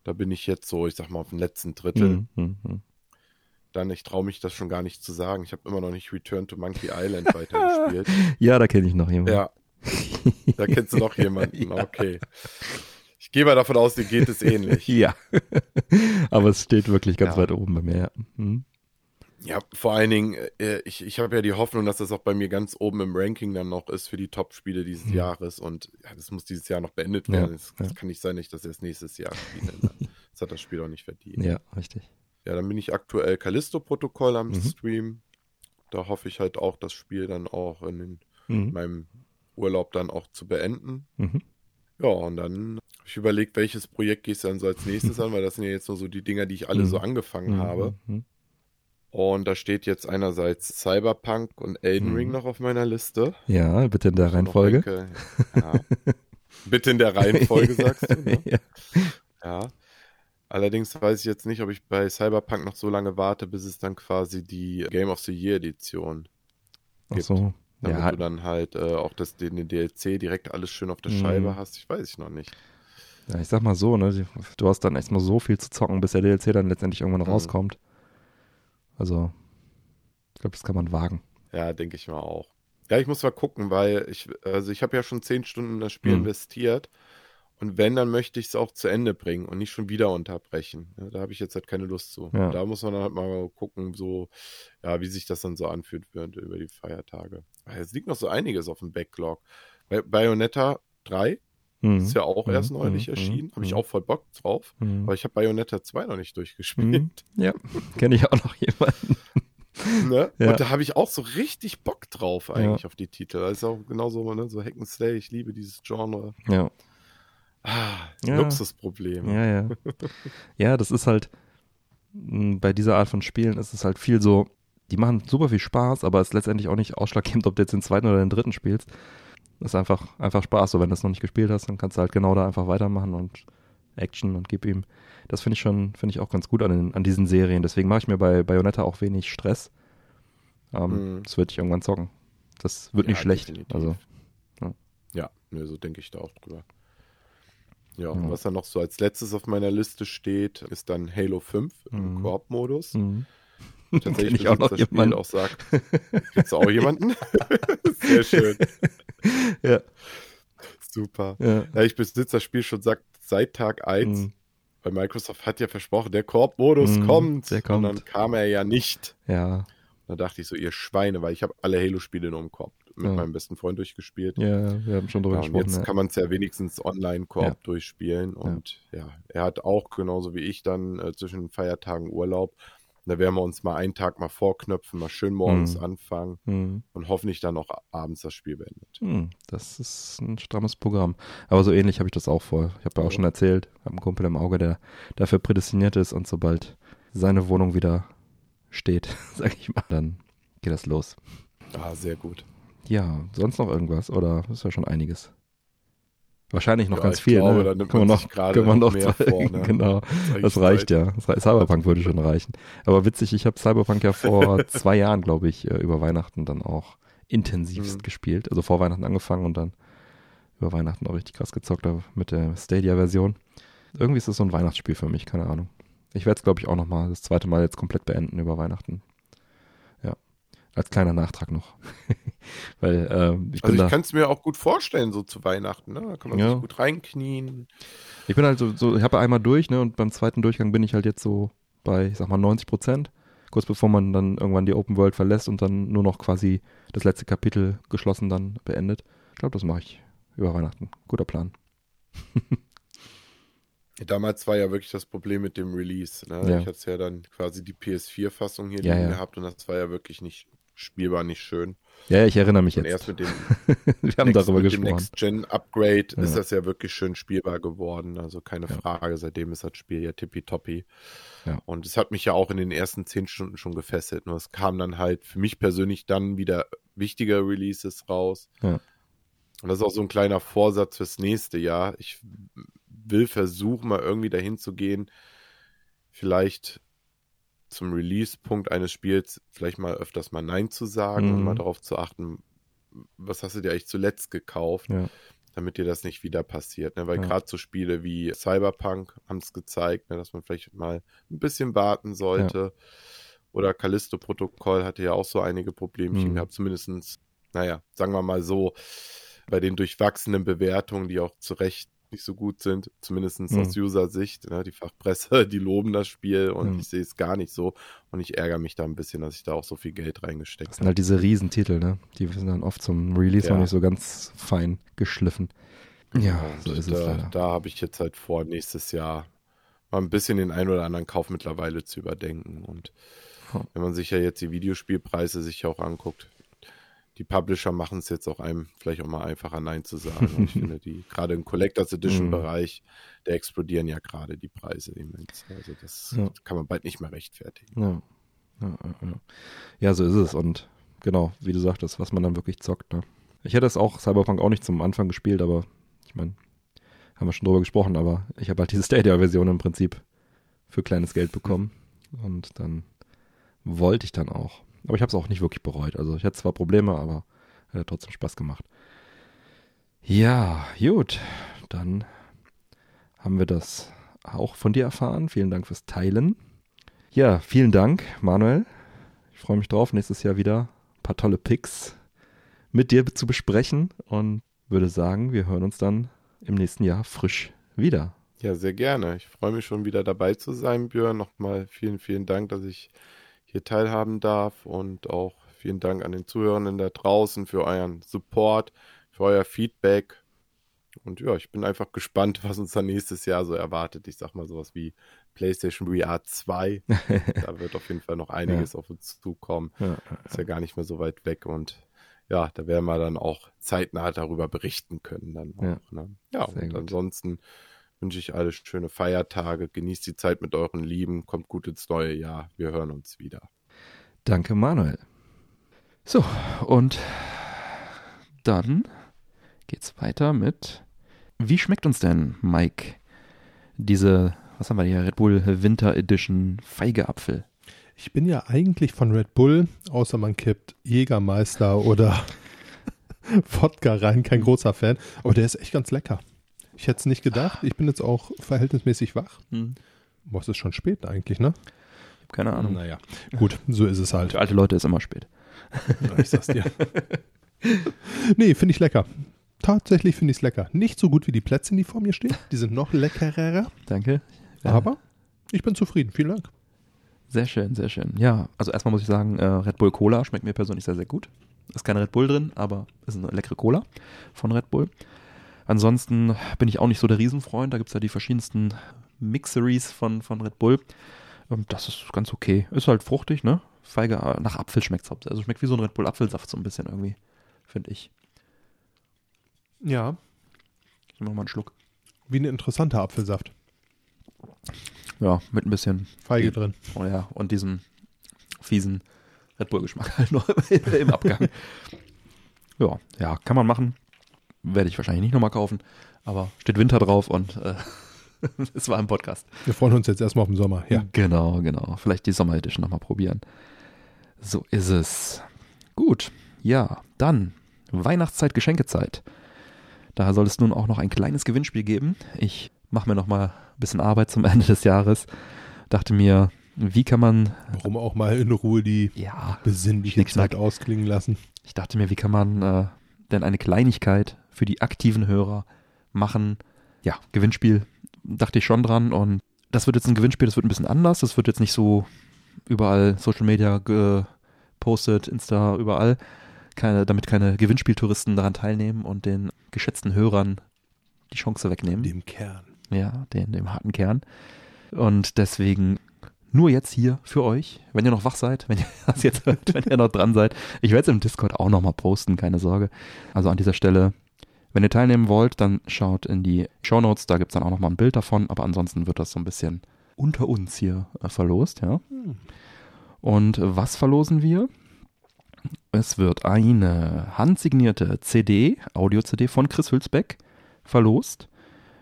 D: Da bin ich jetzt so, ich sag mal, auf dem letzten Drittel.
B: Mhm. Mhm. Mhm.
D: Dann, ich traue mich das schon gar nicht zu sagen. Ich habe immer noch nicht Return to Monkey Island weitergespielt.
B: Ja, da kenne ich noch jemanden.
D: Ja, da kennst du noch jemanden. Okay. Ich gehe mal davon aus, dir geht es ähnlich.
B: Ja. Aber es steht wirklich ganz
D: Ja.
B: weit oben bei mir. Ja. Mhm.
D: Ja, vor allen Dingen, äh, ich, ich habe ja die Hoffnung, dass das auch bei mir ganz oben im Ranking dann noch ist für die Top-Spiele dieses
B: Mhm.
D: Jahres. Und ja, das muss dieses Jahr noch beendet
B: Ja,
D: werden. Es
B: ja.
D: kann nicht sein, dass ich das erst nächstes Jahr spiele. ne? Das hat das Spiel auch nicht verdient.
B: ja, richtig.
D: Ja, dann bin ich aktuell Callisto-Protokoll am
B: Mhm.
D: Stream. Da hoffe ich halt auch, das Spiel dann auch in den,
B: Mhm.
D: meinem Urlaub dann auch zu beenden.
B: Mhm.
D: Ja, und dann habe ich überlegt, welches Projekt gehst du dann so als nächstes an, weil das sind ja jetzt nur so die Dinger, die ich alle
B: Mhm.
D: so angefangen habe.
B: Mhm.
D: Und da steht jetzt einerseits Cyberpunk und Elden
B: Mhm.
D: Ring noch auf meiner Liste.
B: Ja, bitte in der Reihenfolge.
D: denke, ja. Bitte in der Reihenfolge, sagst du. Ne?
B: ja.
D: Ja. Allerdings weiß ich jetzt nicht, ob ich bei Cyberpunk noch so lange warte, bis es dann quasi die Game of the Year Edition
B: Ach
D: gibt.
B: so.
D: Damit
B: Ja,
D: du dann halt äh, auch das, den, den DLC direkt alles schön auf der
B: Mhm.
D: Scheibe hast. Ich weiß ich noch nicht.
B: ja, ich sag mal so, ne? Du hast dann erstmal so viel zu zocken, bis der DLC dann letztendlich irgendwann
D: Mhm.
B: rauskommt. Also, ich glaube, das kann man wagen.
D: Ja, denke ich mal auch. Ja, ich muss mal gucken, weil ich, also ich habe ja schon zehn Stunden in das Spiel
B: Mhm.
D: investiert. Und wenn, dann möchte ich es auch zu Ende bringen und nicht schon wieder unterbrechen. Ja, da habe ich jetzt halt keine Lust zu.
B: Ja.
D: Da muss man dann halt mal gucken, so, ja, wie sich das dann so anfühlt während über die Feiertage. Es liegt noch so einiges auf dem Backlog. Bei Bayonetta 3
B: Mhm.
D: ist ja auch
B: Mhm.
D: erst neulich
B: Mhm.
D: erschienen. Habe ich
B: Mhm.
D: auch voll Bock drauf.
B: Mhm.
D: Aber ich habe Bayonetta 2 noch nicht durchgespielt.
B: Mhm. Ja, kenne ich auch noch jemanden.
D: Ne?
B: Ja.
D: Und da habe ich auch so richtig Bock drauf eigentlich
B: Ja.
D: auf die Titel. Das ist auch genauso, ne? so Hack and Slay, ich liebe dieses Genre.
B: Ja.
D: Ah,
B: Ja.
D: Luxusprobleme.
B: Ja, ja. Ja, das ist halt, mh, bei dieser Art von Spielen ist es halt viel so, die machen super viel Spaß, aber es ist letztendlich auch nicht ausschlaggebend, ob du jetzt den zweiten oder den dritten spielst. Das ist einfach, einfach Spaß. So, wenn du es noch nicht gespielt hast, dann kannst du halt genau da einfach weitermachen und Action und gib ihm. Das finde ich schon, finde ich auch ganz gut an, den, an diesen Serien. Deswegen mache ich mir bei Bayonetta auch wenig Stress. Ähm,
D: Mhm.
B: Das würde ich irgendwann zocken. Das wird nicht
D: Ja,
B: schlecht.
D: definitiv.
B: Also,
D: Ja, ne, so denke ich da auch drüber. Ja,
B: Ja.
D: und was dann noch so als letztes auf meiner Liste steht, ist dann Halo 5 im
B: Mhm.
D: Koop-Modus.
B: mhm.
D: Tatsächlich
B: auch noch
D: das Spiel
B: jemanden.
D: auch sagt. Du auch jemanden? Sehr schön.
B: Ja.
D: Super.
B: Ja.
D: Ja, ich besitze das Spiel schon sagt, seit Tag 1.
B: Mhm.
D: Weil Microsoft hat ja versprochen, der Koop-Modus
B: Mhm,
D: kommt.
B: der kommt.
D: Und dann kam er ja nicht.
B: Ja,
D: Da dachte ich so, ihr Schweine, weil ich habe alle Halo-Spiele nur im Koop mit
B: Ja.
D: meinem besten Freund durchgespielt.
B: ja, wir haben schon drüber
D: Ja,
B: gesprochen.
D: jetzt
B: ja.
D: kann man es ja wenigstens online-Koop
B: Ja.
D: durchspielen. Und ja. er hat auch genauso wie ich dann äh, zwischen den Feiertagen Urlaub. Da werden wir uns mal einen Tag mal vorknöpfen, mal schön morgens
B: Mhm.
D: anfangen
B: Mhm.
D: und hoffentlich dann auch abends das Spiel beendet.
B: Hm, das ist ein strammes Programm. Aber so ähnlich habe ich das auch vor. Ich habe ja auch schon erzählt, habe einen Kumpel im Auge, der dafür prädestiniert ist und sobald seine Wohnung wieder steht, sage ich mal, dann geht das los.
D: Ah, sehr gut.
B: Ja, sonst noch irgendwas oder ist ja schon einiges? Wahrscheinlich noch
D: Ja,
B: ganz viel.
D: glaube,
B: ne?
D: da nimmt man
B: noch,
D: gerade
B: wir
D: noch mehr
B: zwei,
D: vor, ne?
B: Genau, das
D: ich
B: reicht
D: Zeit.
B: ja. Cyberpunk würde schon reichen. Aber witzig, ich habe Cyberpunk ja vor zwei Jahren, glaube ich, äh, über Weihnachten dann auch intensivst
D: Mhm.
B: gespielt. Also vor Weihnachten angefangen und dann über Weihnachten auch richtig krass gezockt aber mit der Stadia-Version. Irgendwie ist das so ein Weihnachtsspiel für mich, keine Ahnung. Ich werde es, glaube ich, auch nochmal das zweite Mal jetzt komplett beenden über Weihnachten. Als kleiner Nachtrag noch. Weil äh, ich
D: Also ich kann es mir auch gut vorstellen, so zu Weihnachten, ne? Da kann man
B: Ja.
D: sich gut reinknien.
B: Ich bin halt so, so ich habe einmal durch, ne, und beim zweiten Durchgang bin ich halt jetzt so bei, ich sag mal, 90 Prozent. Kurz bevor man dann irgendwann die Open World verlässt und dann nur noch quasi das letzte Kapitel geschlossen dann beendet. Ich glaube, das mache ich über Weihnachten. Guter Plan.
D: Damals war ja wirklich das Problem mit dem Release. Ne?
B: Ja.
D: Ich hatte ja dann quasi die PS4-Fassung hier
B: Ja, ja.
D: gehabt und das war ja wirklich nicht spielbar, nicht schön.
B: Ja, ich erinnere mich
D: Und
B: jetzt.
D: erst mit dem,
B: Wir haben
D: Next,
B: darüber
D: mit dem
B: gesprochen.
D: Next-Gen-Upgrade
B: Ja.
D: ist das ja wirklich schön spielbar geworden. Also keine
B: Ja.
D: Frage. Seitdem ist das Spiel ja tippitoppi.
B: Ja.
D: Und es hat mich ja auch in den ersten zehn Stunden schon gefesselt. Nur es kam dann halt für mich persönlich dann wieder wichtige Releases raus.
B: Ja.
D: Und das ist auch so ein kleiner Vorsatz fürs nächste Jahr. Ich will versuchen, mal irgendwie dahin zu gehen, vielleicht zum Release-Punkt eines Spiels vielleicht mal öfters mal Nein zu sagen und
B: Mhm.
D: mal darauf zu achten, was hast du dir eigentlich zuletzt gekauft,
B: Ja.
D: damit dir das nicht wieder passiert. Ne? Weil
B: Ja.
D: gerade so Spiele wie Cyberpunk haben es gezeigt, ne, dass man vielleicht mal ein bisschen warten sollte. Oder Callisto-Protokoll hatte ja auch so einige Problemchen
B: Mhm.
D: gehabt, zumindestens, naja, sagen wir mal so, bei den durchwachsenen Bewertungen, die auch zu Recht nicht so gut sind, zumindest
B: Mhm.
D: aus User-Sicht. Ne? Die Fachpresse, die loben das Spiel und
B: Mhm.
D: ich sehe es gar nicht so. Und ich ärgere mich da ein bisschen, dass ich da auch so viel Geld reingesteckt
B: Das sind halt diese Riesentitel, ne? Die sind dann oft zum Release
D: Ja.
B: noch nicht so ganz fein geschliffen. Ja,
D: Und
B: so ist
D: da,
B: es leider.
D: Da habe ich jetzt halt vor, nächstes Jahr mal ein bisschen den ein oder anderen Kauf mittlerweile zu überdenken. Und wenn man sich ja jetzt die Videospielpreise sich auch anguckt, die Publisher machen es jetzt auch einem vielleicht auch mal einfacher, Nein zu sagen. Und ich finde, die gerade im Collectors Edition
B: Mhm.
D: Bereich, da explodieren ja gerade die Preise immens. Also das
B: Ja.
D: kann man bald nicht mehr rechtfertigen.
B: Ja. Ja, ja, ja. ja, so ist es. Und genau, wie du sagtest, was man dann wirklich zockt. Ne? Ich hätte es auch Cyberpunk auch nicht zum Anfang gespielt, aber ich meine, haben wir schon drüber gesprochen, aber ich habe halt diese Stadia-Version im Prinzip für kleines Geld bekommen. Und dann wollte ich dann auch. Aber ich habe es auch nicht wirklich bereut. Also ich hatte zwar Probleme, aber hat trotzdem Spaß gemacht. Ja, gut. Dann haben wir das auch von dir erfahren. Vielen Dank fürs Teilen. Ja, vielen Dank, Manuel. Ich freue mich drauf, nächstes Jahr wieder ein paar tolle Picks mit dir zu besprechen und würde sagen, wir hören uns dann im nächsten Jahr frisch wieder.
D: Ja, sehr gerne. Ich freue mich schon wieder dabei zu sein, Björn. Nochmal vielen, vielen Dank, dass ich hier teilhaben darf und auch vielen Dank an den Zuhörenden da draußen für euren Support, für euer Feedback. Und ja, ich bin einfach gespannt, was uns dann nächstes Jahr so erwartet. Ich sag mal sowas wie PlayStation VR 2. da wird auf jeden Fall noch einiges auf uns zukommen.
B: Ja,
D: Ist ja gar nicht mehr so weit weg und ja, da werden wir dann auch zeitnah darüber berichten können. Dann auch,
B: Ja.
D: ne? ja und
B: gut.
D: ansonsten wünsche ich alle schöne Feiertage, genießt die Zeit mit euren Lieben, kommt gut ins neue Jahr. Wir hören uns wieder.
B: Danke, Manuel. So, und dann geht's weiter mit Wie schmeckt uns denn, Mike, diese, was haben wir hier, Red Bull Winter Edition Feige Apfel?
C: Ich bin ja eigentlich von Red Bull, außer man kippt Jägermeister oder Wodka rein, kein großer Fan. Aber der ist echt ganz lecker. Ich hätte es nicht gedacht. Ich bin jetzt auch verhältnismäßig wach.
B: Hm.
C: Boah, es ist schon spät eigentlich, ne?
B: Keine Ahnung.
C: Naja, gut, so ist es halt.
B: Für alte Leute ist immer spät.
C: Ich sag's dir. nee, finde ich lecker. Tatsächlich finde ich es lecker. Nicht so gut wie die Plätzchen, die vor mir stehen. Die sind noch leckerer.
B: Danke. Ja.
C: Aber ich bin zufrieden. Vielen Dank.
B: Sehr schön, sehr schön. Ja, also erstmal muss ich sagen, äh, Red Bull Cola schmeckt mir persönlich sehr, sehr gut. Ist keine Red Bull drin, aber ist eine leckere Cola von Red Bull. Ansonsten bin ich auch nicht so der Riesenfreund. Da gibt es ja die verschiedensten Mixeries von, von Red Bull. Ähm, das ist ganz okay. Ist halt fruchtig, ne? Feige, nach Apfel schmeckt es Also schmeckt wie so ein Red Bull Apfelsaft so ein bisschen irgendwie, finde ich.
C: Ja.
B: Ich nehme mal einen Schluck.
C: Wie ein interessanter Apfelsaft.
B: Ja, mit ein bisschen
C: Feige
B: Die-
C: drin.
B: Oh ja, und diesem fiesen Red Bull-Geschmack halt noch im Abgang. ja, ja, kann man machen. Werde ich wahrscheinlich nicht nochmal kaufen, aber steht Winter drauf und äh, es war im Podcast.
C: Wir freuen uns jetzt erstmal auf den Sommer. Ja.
B: Genau, genau. Vielleicht die Sommer Edition nochmal probieren. So ist es. Gut, ja, dann Weihnachtszeit, Geschenkezeit. Da soll es nun auch noch ein kleines Gewinnspiel geben. Ich mache mir nochmal ein bisschen Arbeit zum Ende des Jahres. Dachte mir, wie kann man
C: Warum auch mal in Ruhe die
B: ja,
C: besinnliche. Zeit ausklingen lassen.
B: ich dachte mir, wie kann man äh, denn eine Kleinigkeit für die aktiven Hörer machen? Ja, Gewinnspiel, dachte ich schon dran und das wird jetzt ein Gewinnspiel, das wird ein bisschen anders. Das wird jetzt nicht so überall Social Media gepostet, Insta, überall, keine, damit keine Gewinnspieltouristen daran teilnehmen und den geschätzten Hörern die Chance wegnehmen.
C: Dem Kern.
B: Ja, den, dem harten Kern. Und deswegen nur jetzt hier für euch, wenn ihr noch wach seid, wenn ihr das jetzt hört, wenn ihr noch dran seid. Ich werde es im Discord auch nochmal posten, keine Sorge. Also an dieser Stelle, wenn ihr teilnehmen wollt, dann schaut in die Show Notes, da gibt es dann auch nochmal ein Bild davon, aber ansonsten wird das so ein bisschen unter uns hier äh, verlost, ja. Und was verlosen wir? Es wird eine handsignierte CD, Audio-CD von Chris Hülsbeck verlost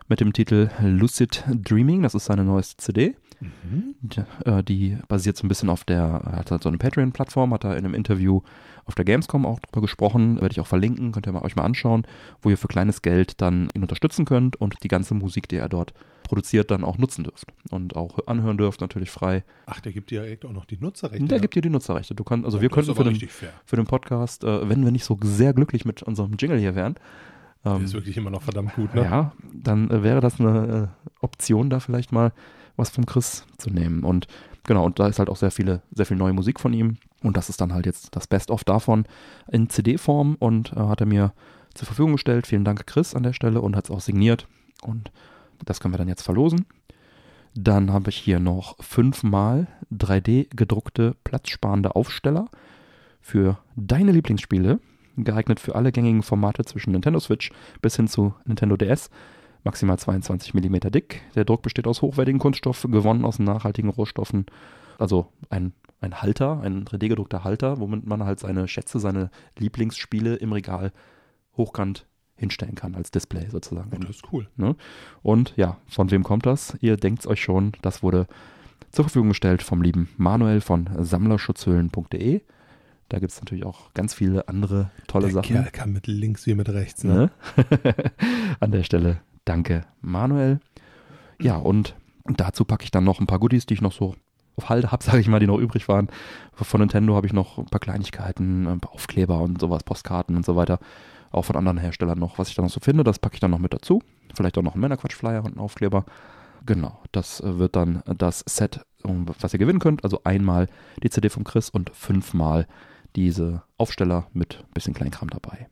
B: mit dem Titel Lucid Dreaming. Das ist seine neueste CD.
C: Mhm.
B: Die, äh, die basiert so ein bisschen auf der, hat halt so eine Patreon-Plattform, hat er in einem Interview auf der Gamescom auch drüber gesprochen, werde ich auch verlinken, könnt ihr mal, euch mal anschauen, wo ihr für kleines Geld dann ihn unterstützen könnt und die ganze Musik, die er dort produziert, dann auch nutzen dürft und auch anhören dürft, natürlich frei.
C: Ach, der gibt dir direkt auch noch die Nutzerrechte.
B: Der
C: ja.
B: gibt dir die Nutzerrechte. Du kannst, also
C: Oh,
B: wir könnten für den,
C: richtig fair.
B: für den Podcast, äh, wenn wir nicht so sehr glücklich mit unserem Jingle hier wären,
C: Der
B: ähm,
C: ist wirklich immer noch verdammt gut, ne?
B: ja, dann äh, wäre das eine äh, Option, da vielleicht mal was vom Chris zu nehmen. Und genau, und da ist halt auch sehr viele, sehr viel neue Musik von ihm. Und das ist dann halt jetzt das Best-of davon in CD-Form und äh, hat er mir zur Verfügung gestellt. Vielen Dank, Chris, an der Stelle und hat es auch signiert. Und das können wir dann jetzt verlosen. Dann habe ich hier noch fünfmal 3D gedruckte, platzsparende Aufsteller für deine Lieblingsspiele, geeignet für alle gängigen Formate zwischen Nintendo Switch bis hin zu Nintendo DS. Maximal 22 mm dick. Der Druck besteht aus hochwertigen Kunststoff, gewonnen aus nachhaltigen Rohstoffen. Also ein, ein Halter, ein 3D-gedruckter Halter, womit man halt seine Schätze, seine Lieblingsspiele im Regal hochkant hinstellen kann, als Display sozusagen.
C: Oh, das ist cool.
B: Ne? Und ja, von wem kommt das? Ihr denkt euch schon, das wurde zur Verfügung gestellt vom lieben Manuel von sammlerschutzhüllen.de. Da gibt es natürlich auch ganz viele andere tolle
C: Der
B: Sachen.
C: Kerl kann mit links wie mit rechts, ne?
B: Ne? An der Stelle danke, Manuel. Ja, und dazu packe ich dann noch ein paar Goodies, die ich noch so auf Halde habe, sage ich mal, die noch übrig waren. Von Nintendo habe ich noch ein paar Kleinigkeiten, ein paar Aufkleber und sowas, Postkarten und so weiter. Auch von anderen Herstellern noch, was ich da noch so finde, das packe ich dann noch mit dazu. Vielleicht auch noch einen Männerquatsch-Flyer und einen Aufkleber. Genau, das wird dann das Set, was ihr gewinnen könnt. Also einmal die CD von Chris und fünfmal diese Aufsteller mit ein bisschen Kleinkram dabei.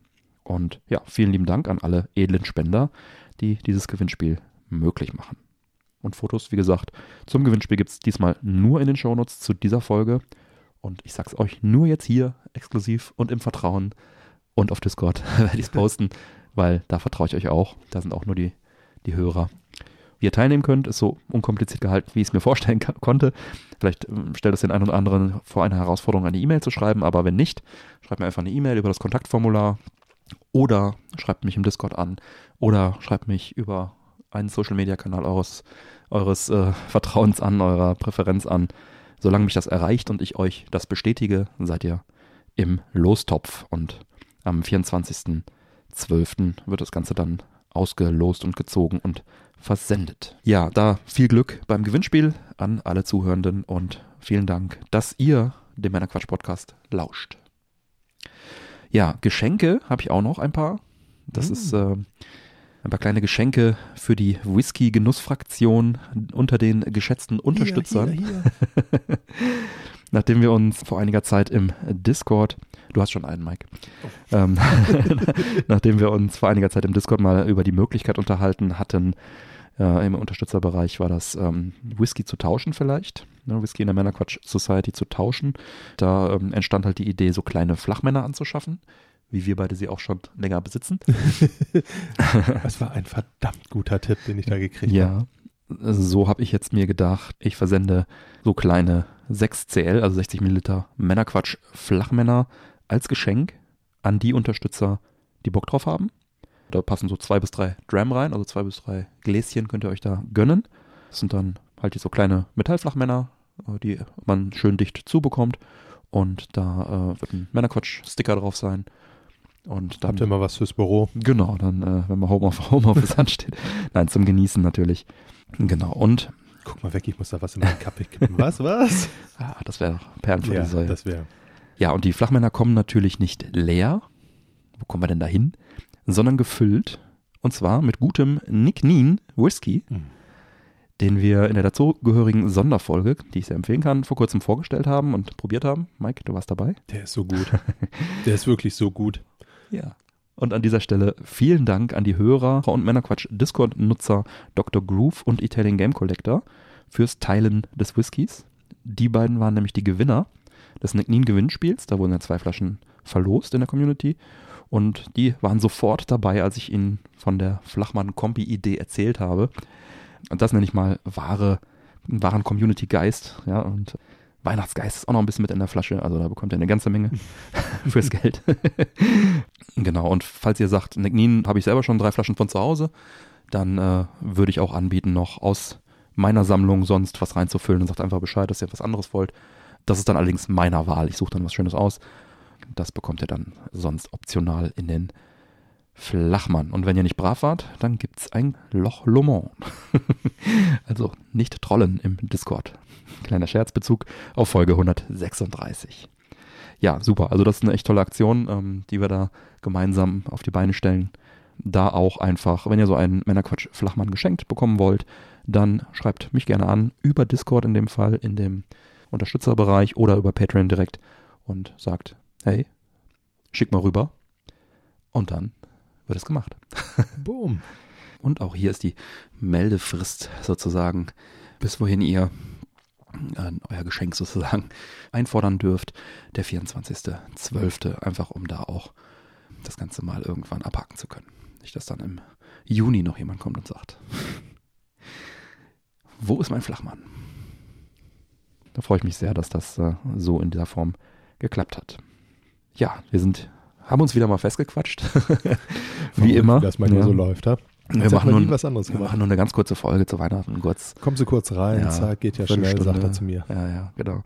B: Und ja, vielen lieben Dank an alle edlen Spender, die dieses Gewinnspiel möglich machen. Und Fotos, wie gesagt, zum Gewinnspiel gibt es diesmal nur in den Shownotes zu dieser Folge. Und ich sag's euch nur jetzt hier exklusiv und im Vertrauen und auf Discord werde ich es posten, weil da vertraue ich euch auch. Da sind auch nur die, die Hörer. Wie ihr teilnehmen könnt, ist so unkompliziert gehalten, wie ich es mir vorstellen konnte. Vielleicht ähm, stellt es den einen oder anderen vor eine Herausforderung, eine E-Mail zu schreiben, aber wenn nicht, schreibt mir einfach eine E-Mail über das Kontaktformular oder schreibt mich im Discord an oder schreibt mich über einen Social-Media-Kanal eures, eures äh, Vertrauens an, eurer Präferenz an. Solange mich das erreicht und ich euch das bestätige, seid ihr im Lostopf. Und am 24.12. wird das Ganze dann ausgelost und gezogen und versendet. Ja, da viel Glück beim Gewinnspiel an alle Zuhörenden und vielen Dank, dass ihr dem Männerquatsch-Podcast lauscht. Ja, Geschenke habe ich auch noch ein paar. Das
C: Mm.
B: ist äh, ein paar kleine Geschenke für die Whisky-Genussfraktion unter den geschätzten Unterstützern.
C: Hier, hier, hier.
B: Nachdem wir uns vor einiger Zeit im Discord, du hast schon einen, Mike, ähm, nachdem wir uns vor einiger Zeit im Discord mal über die Möglichkeit unterhalten hatten, äh, im Unterstützerbereich war das ähm, Whisky zu tauschen vielleicht, ne, Whisky in der Männerquatsch Society zu tauschen. Da ähm, entstand halt die Idee, so kleine Flachmänner anzuschaffen, wie wir beide sie auch schon länger besitzen.
C: Das war ein verdammt guter Tipp, den ich da gekriegt habe.
B: Ja, so habe ich jetzt mir gedacht, ich versende so kleine 6 CL, also 60 Milliliter Männerquatsch Flachmänner als Geschenk an die Unterstützer, die Bock drauf haben. Da passen so zwei bis drei Dram rein, also zwei bis drei Gläschen könnt ihr euch da gönnen. Das sind dann halt die so kleine Metallflachmänner, die man schön dicht zubekommt. Und da äh, wird ein Männerquatsch-Sticker drauf sein. Und dann
C: Habt ihr mal was fürs Büro?
B: Genau, dann, äh, wenn man Homeoffice, Homeoffice ansteht. Nein, zum Genießen natürlich. Genau, und
C: Guck mal weg, ich muss da was in meinen Kaffee kippen. Was, was?
B: ah, das wäre doch Perlen für
C: ja,
B: die Säule.
C: das wäre.
B: Ja, und die Flachmänner kommen natürlich nicht leer. Wo kommen wir denn da hin? Sondern gefüllt. Und zwar mit gutem Nick Neen Whisky,
C: Mhm.
B: Den wir in der dazugehörigen Sonderfolge, die ich sehr empfehlen kann, vor kurzem vorgestellt haben und probiert haben. Mike, du warst dabei?
C: Der ist so gut. Der ist wirklich so gut.
B: Ja. Und an dieser Stelle vielen Dank an die Hörer und Männerquatsch Discord-Nutzer Dr. Groove und Italian Game Collector fürs Teilen des Whiskys. Die beiden waren nämlich die Gewinner des Nick Neen Gewinnspiels. Da wurden ja zwei Flaschen verlost in der Community. Und die waren sofort dabei, als ich ihnen von der Flachmann-Kombi-Idee erzählt habe. Und das nenne ich mal wahre, wahren Community-Geist. Ja, und Weihnachtsgeist ist auch noch ein bisschen mit in der Flasche. Also da bekommt ihr eine ganze Menge fürs Geld. genau, und falls ihr sagt, Nick Neen habe ich selber schon drei Flaschen von zu Hause, dann äh, würde ich auch anbieten, noch aus meiner Sammlung sonst was reinzufüllen und sagt einfach Bescheid, dass ihr was anderes wollt. Das ist dann allerdings meiner Wahl. Ich suche dann was Schönes aus. Das bekommt ihr dann sonst optional in den Flachmann. Und wenn ihr nicht brav wart, dann gibt's ein Loch Lomond. also nicht trollen im Discord. Kleiner Scherzbezug auf Folge 136. Ja, super. Also das ist eine echt tolle Aktion, ähm, die wir da gemeinsam auf die Beine stellen. Da auch einfach, wenn ihr so einen Männerquatsch Flachmann geschenkt bekommen wollt, dann schreibt mich gerne an, über Discord in dem Fall, in dem Unterstützerbereich oder über Patreon direkt und sagt, hey, schick mal rüber. Und dann wird es gemacht.
C: Boom.
B: Und auch hier ist die Meldefrist sozusagen, bis wohin ihr äh, euer Geschenk sozusagen einfordern dürft. Der 24.12. Einfach um da auch das Ganze mal irgendwann abhaken zu können. Nicht, dass dann im Juni noch jemand kommt und sagt, wo ist mein Flachmann? Da freue ich mich sehr, dass das äh, so in dieser Form geklappt hat. Ja, wir sind, haben uns wieder mal festgequatscht. Wie immer.
C: Wie das manchmal
B: Ja.
C: so läuft, ha?
B: Wir machen,
C: man
B: nun,
C: was anderes
B: wir machen nur eine ganz kurze Folge zu Weihnachten. Kurz,
C: Kommen Sie kurz rein,
B: Ja,
C: zack, geht ja schnell,
B: Viertelstunde.
C: sagt er zu mir.
B: Ja, ja, genau.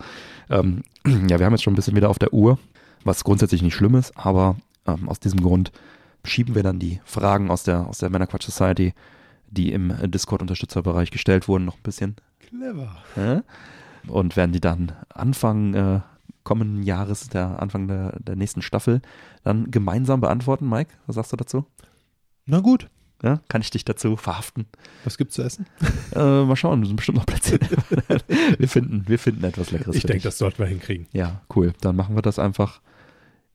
B: Ähm, ja, wir haben jetzt schon ein bisschen wieder auf der Uhr, was grundsätzlich nicht schlimm ist, aber ähm, aus diesem Grund schieben wir dann die Fragen aus der, aus der Männerquatsch Society, die im Discord-Unterstützerbereich gestellt wurden, noch ein bisschen
C: Clever.
B: äh, und werden die dann Anfang äh, kommenden Jahres, der Anfang der, der nächsten Staffel, dann gemeinsam beantworten. Mike, was sagst du dazu?
C: Na gut.
B: Ja, kann ich dich dazu verhaften?
C: Was gibt's zu essen?
B: Äh, mal schauen, wir sind bestimmt noch Plätze. wir finden, wir finden etwas Leckeres.
C: Ich denke, das sollten wir hinkriegen.
B: Ja, cool. Dann machen wir das einfach.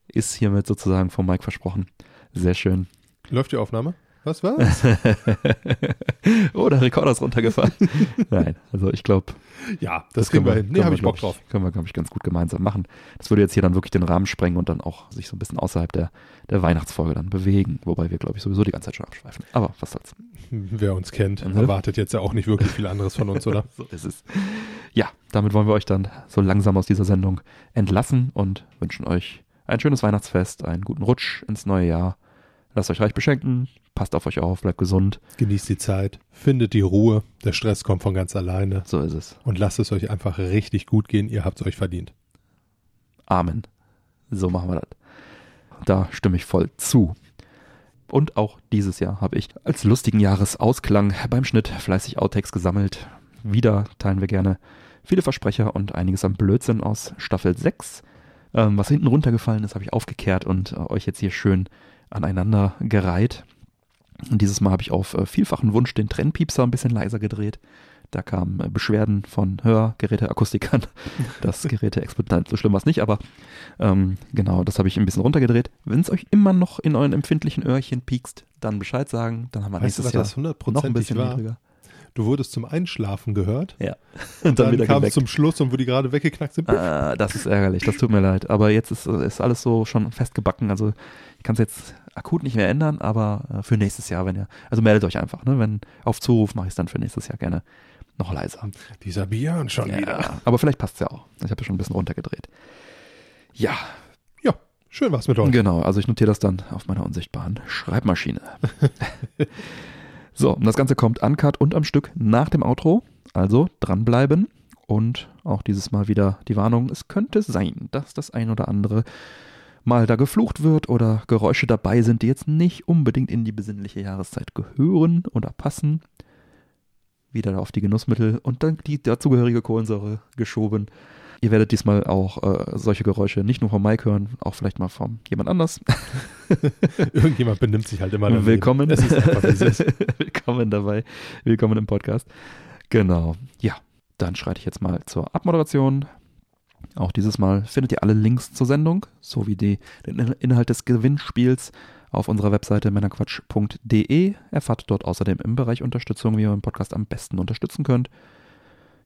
B: Ist hiermit sozusagen von Mike versprochen. Sehr schön.
C: Läuft die Aufnahme? Was war's?
B: oh, der Rekorder ist runtergefallen. Nein, also ich glaube,
C: ja, das, kriegen wir hin. Nee,
B: können
C: habe
B: wir,
C: ich Bock drauf.
B: Können wir, glaube ich, ganz gut gemeinsam machen. Das würde jetzt hier dann wirklich den Rahmen sprengen und dann auch sich so ein bisschen außerhalb der, der Weihnachtsfolge dann bewegen. Wobei wir, glaube ich, sowieso die ganze Zeit schon abschweifen. Aber was soll's.
C: Wer uns kennt,
B: Mhm.
C: erwartet jetzt ja auch nicht wirklich viel anderes von uns, oder?
B: So ist es. Ja, damit wollen wir euch dann so langsam aus dieser Sendung entlassen und wünschen euch ein schönes Weihnachtsfest, einen guten Rutsch ins neue Jahr. Lasst euch reich beschenken, passt auf euch auf, bleibt gesund.
C: Genießt die Zeit, findet die Ruhe, der Stress kommt von ganz alleine
B: So ist es.
C: und lasst es euch einfach richtig gut gehen, ihr habt es euch verdient.
B: Amen. So machen wir das. Da stimme ich voll zu. Und auch dieses Jahr habe ich als lustigen Jahresausklang beim Schnitt fleißig Outtakes gesammelt. Wieder teilen wir gerne viele Versprecher und einiges an Blödsinn aus Staffel 6. Ähm, was hinten runtergefallen ist, habe ich aufgekehrt und äh, euch jetzt hier schön aneinander gereiht. Und dieses Mal habe ich auf äh, vielfachen Wunsch den Trennpiepser ein bisschen leiser gedreht. Da kamen äh, Beschwerden von Hörgeräteakustikern. Das Geräte explodiert. So schlimm war es nicht, aber ähm, genau, das habe ich ein bisschen runtergedreht. Wenn es euch immer noch in euren empfindlichen Öhrchen piekst, dann Bescheid sagen. Dann haben wir
C: Weißt du,
B: nächstes
C: was
B: Jahr
C: das
B: noch ein bisschen
C: war?
B: niedriger.
C: Du wurdest zum Einschlafen gehört,
B: Ja.
C: und dann, kam es zum Schluss und wo die gerade weggeknackt sind.
B: Ah, das ist ärgerlich, das tut mir leid. Aber jetzt ist, ist alles so schon festgebacken. Also ich kann es jetzt akut nicht mehr ändern, aber äh, für nächstes Jahr, wenn ihr, also meldet euch einfach, ne? Wenn auf Zuruf mache ich es dann für nächstes Jahr gerne noch leiser.
C: Dieser Björn schon wieder.
B: Ja, aber vielleicht passt es ja auch. Ich habe ja schon ein bisschen runtergedreht. Ja,
C: Ja, schön war's mit euch.
B: Genau, also ich notiere das dann auf meiner unsichtbaren Schreibmaschine. so, und das Ganze kommt uncut und am Stück nach dem Outro. Also dranbleiben. Und auch dieses Mal wieder die Warnung, es könnte sein, dass das ein oder andere mal da geflucht wird oder Geräusche dabei sind, die jetzt nicht unbedingt in die besinnliche Jahreszeit gehören oder passen. Wieder auf die Genussmittel und dann die dazugehörige Kohlensäure geschoben.
E: Ihr werdet diesmal auch äh, solche Geräusche nicht nur vom Mike hören, auch vielleicht mal von jemand anders.
C: Irgendjemand benimmt sich halt immer daneben.
E: Willkommen.
C: Es ist.
E: Willkommen dabei. Willkommen im Podcast. Genau. Ja, dann schreite ich jetzt mal zur Abmoderation. Auch dieses Mal findet ihr alle Links zur Sendung sowie die, den Inhalt des Gewinnspiels auf unserer Webseite männerquatsch.de. Erfahrt dort außerdem im Bereich Unterstützung, wie ihr den Podcast am besten unterstützen könnt.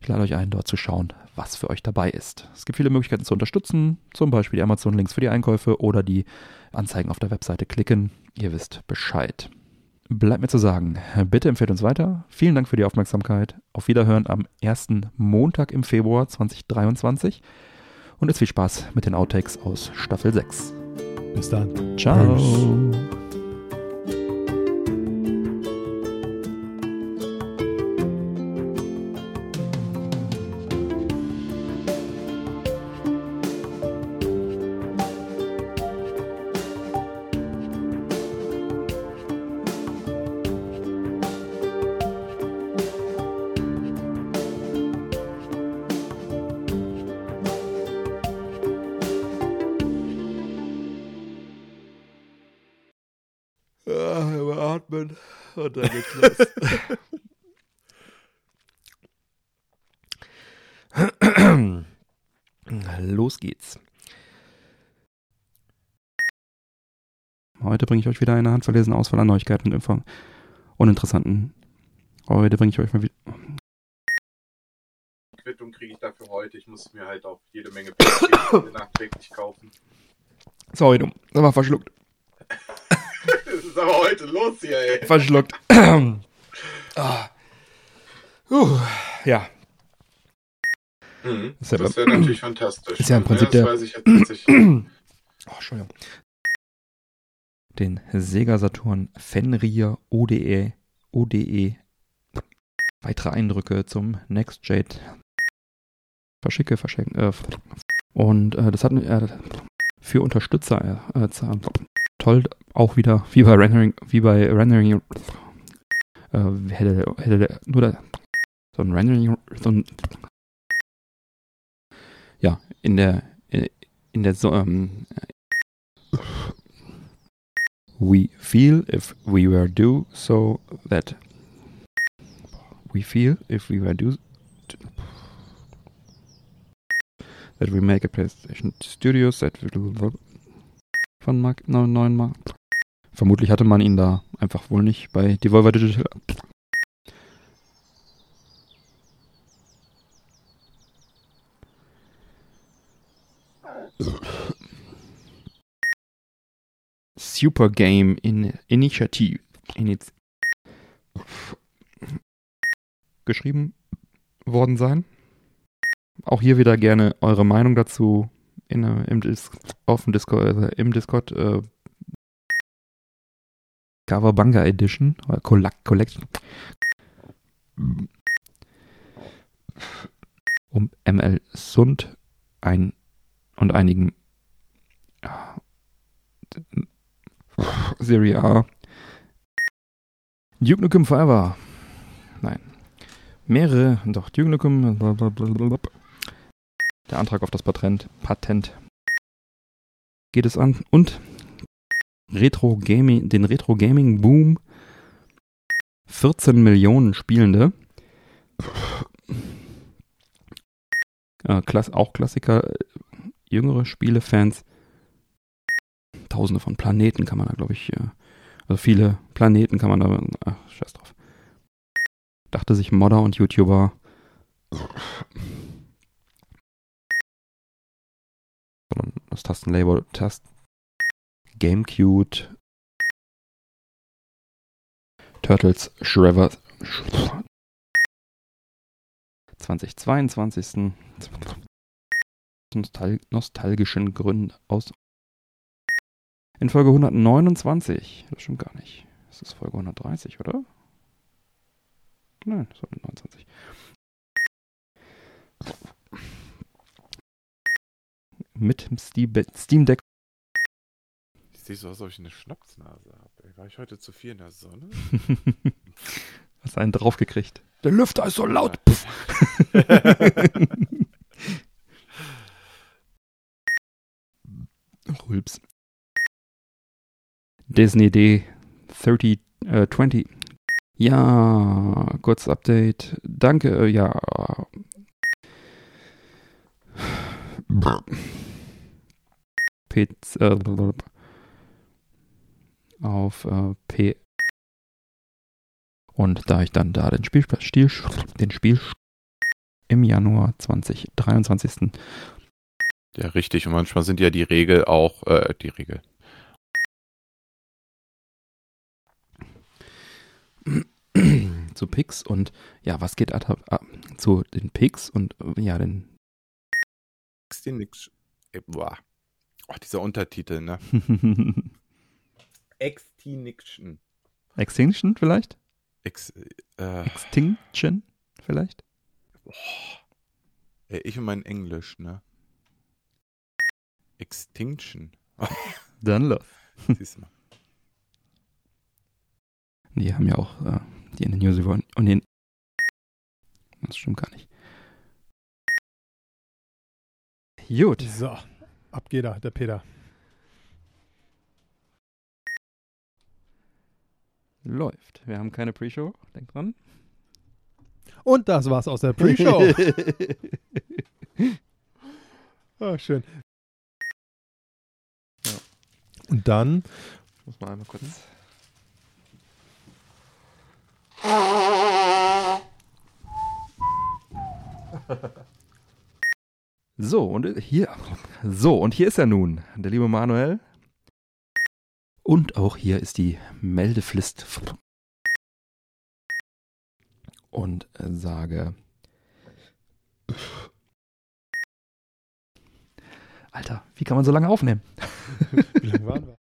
E: Ich lade euch ein, dort zu schauen, was für euch dabei ist. Es gibt viele Möglichkeiten zu unterstützen, zum Beispiel die Amazon-Links für die Einkäufe oder die Anzeigen auf der Webseite klicken. Ihr wisst Bescheid. Bleibt mir zu sagen, bitte empfehlt uns weiter. Vielen Dank für die Aufmerksamkeit. Auf Wiederhören am ersten Montag im Februar 2023. Und jetzt viel Spaß mit den Outtakes aus Staffel 6.
C: Bis dann.
E: Ciao. Überatmen geht's los. geht's. Heute bringe ich euch wieder eine handverlesene Auswahl an Neuigkeiten und Info uninteressanten. Heute bringe ich euch mal wieder.
D: Quittung kriege ich dafür heute. Ich muss mir halt auch jede Menge nachträglich kaufen.
E: Sorry, du. Das war verschluckt.
D: Das ist aber heute los hier, ey.
E: Verschluckt. ah. uh, ja.
D: Mhm.
E: Ja
D: Das wäre natürlich fantastisch.
E: ist ja im Prinzip
D: das
E: der-
D: weiß ich jetzt nicht.
E: Oh, Entschuldigung. Den Sega Saturn Fenrir ODE ODE weitere Eindrücke zum Next Jade verschicke, verschenken. Äh, und äh, das hat äh, für Unterstützer äh, äh, toll auch wieder wie bei Rendering, wie bei Rendering äh, hätte, hätte der, nur der, so ein Rendering, so ein ja, in der in, in der so, ähm, we feel if we were do so that we feel if we were do that we make a PlayStation Studios that will von Mark, no, neuen Mark. Vermutlich hatte man ihn da einfach wohl nicht bei Devolver Digital. Super Game in Initiative Iniz geschrieben worden sein. Auch hier wieder gerne eure Meinung dazu in, im Dis auf dem Discord, äh, im Discord äh, Coverbanga Edition oder Collect Collection um ML Sund ein und einigen Serie A. Duke Nukem Forever. Nein. Mehrere doch Duke Nukem blablabla. Der Antrag auf das Patent Patent geht es an und Retro Gaming den Retro Gaming Boom 14 Millionen Spielende äh, Klass auch Klassiker äh, jüngere Spielefans Tausende von Planeten kann man da, glaube ich, äh, also viele Planeten kann man da, ach, scheiß drauf. Dachte sich Modder und YouTuber. Das Tastenlabel, Tast, Gamecube, Turtles, Shrever, 2022. Nostal nostalgischen Gründen aus in Folge 129. Das stimmt gar nicht. Das ist Folge 130, oder? Nein, das war 129 mit dem Steam Deck.
D: Ich sehe so aus, als ob ich eine Schnapsnase habe? War ich heute zu viel in der Sonne?
E: Hast einen draufgekriegt. Der Lüfter ist so laut. Rülps. Disney D 30, äh, 20. Ja, kurz Update. Danke, äh, ja. Pizza, äh, auf äh, P. Und da ich dann da den Spiel, Stil, den Spiel im Januar 2023.
D: Ja, richtig. Und manchmal sind ja die Regel auch, äh, die Regel.
E: zu Pix und ja, was geht ab, ab, zu den Pix und ja, den
D: Extinction. Boah. Oh, dieser Untertitel, ne? Extinction.
E: Extinction vielleicht?
D: Ex, äh,
E: Extinction vielleicht?
D: Boah. Ey, ich und mein Englisch, ne? Extinction.
E: Dann los.
D: Siehst du mal.
E: Die haben ja auch äh, die in den News wollen. Und den. Das stimmt gar nicht. Gut.
C: So, ab geht er, der Peter.
E: Läuft. Wir haben keine Pre-Show. Denk dran.
C: Und das war's aus der Pre-Show. oh, schön.
E: Ja.
C: Und dann.
E: Muss man einmal kurz. So, und hier, so, und hier ist er nun, der liebe Manuel. Und auch hier ist die Meldefrist. Und sage. Alter, wie kann man so lange aufnehmen?
C: Wie lange waren wir?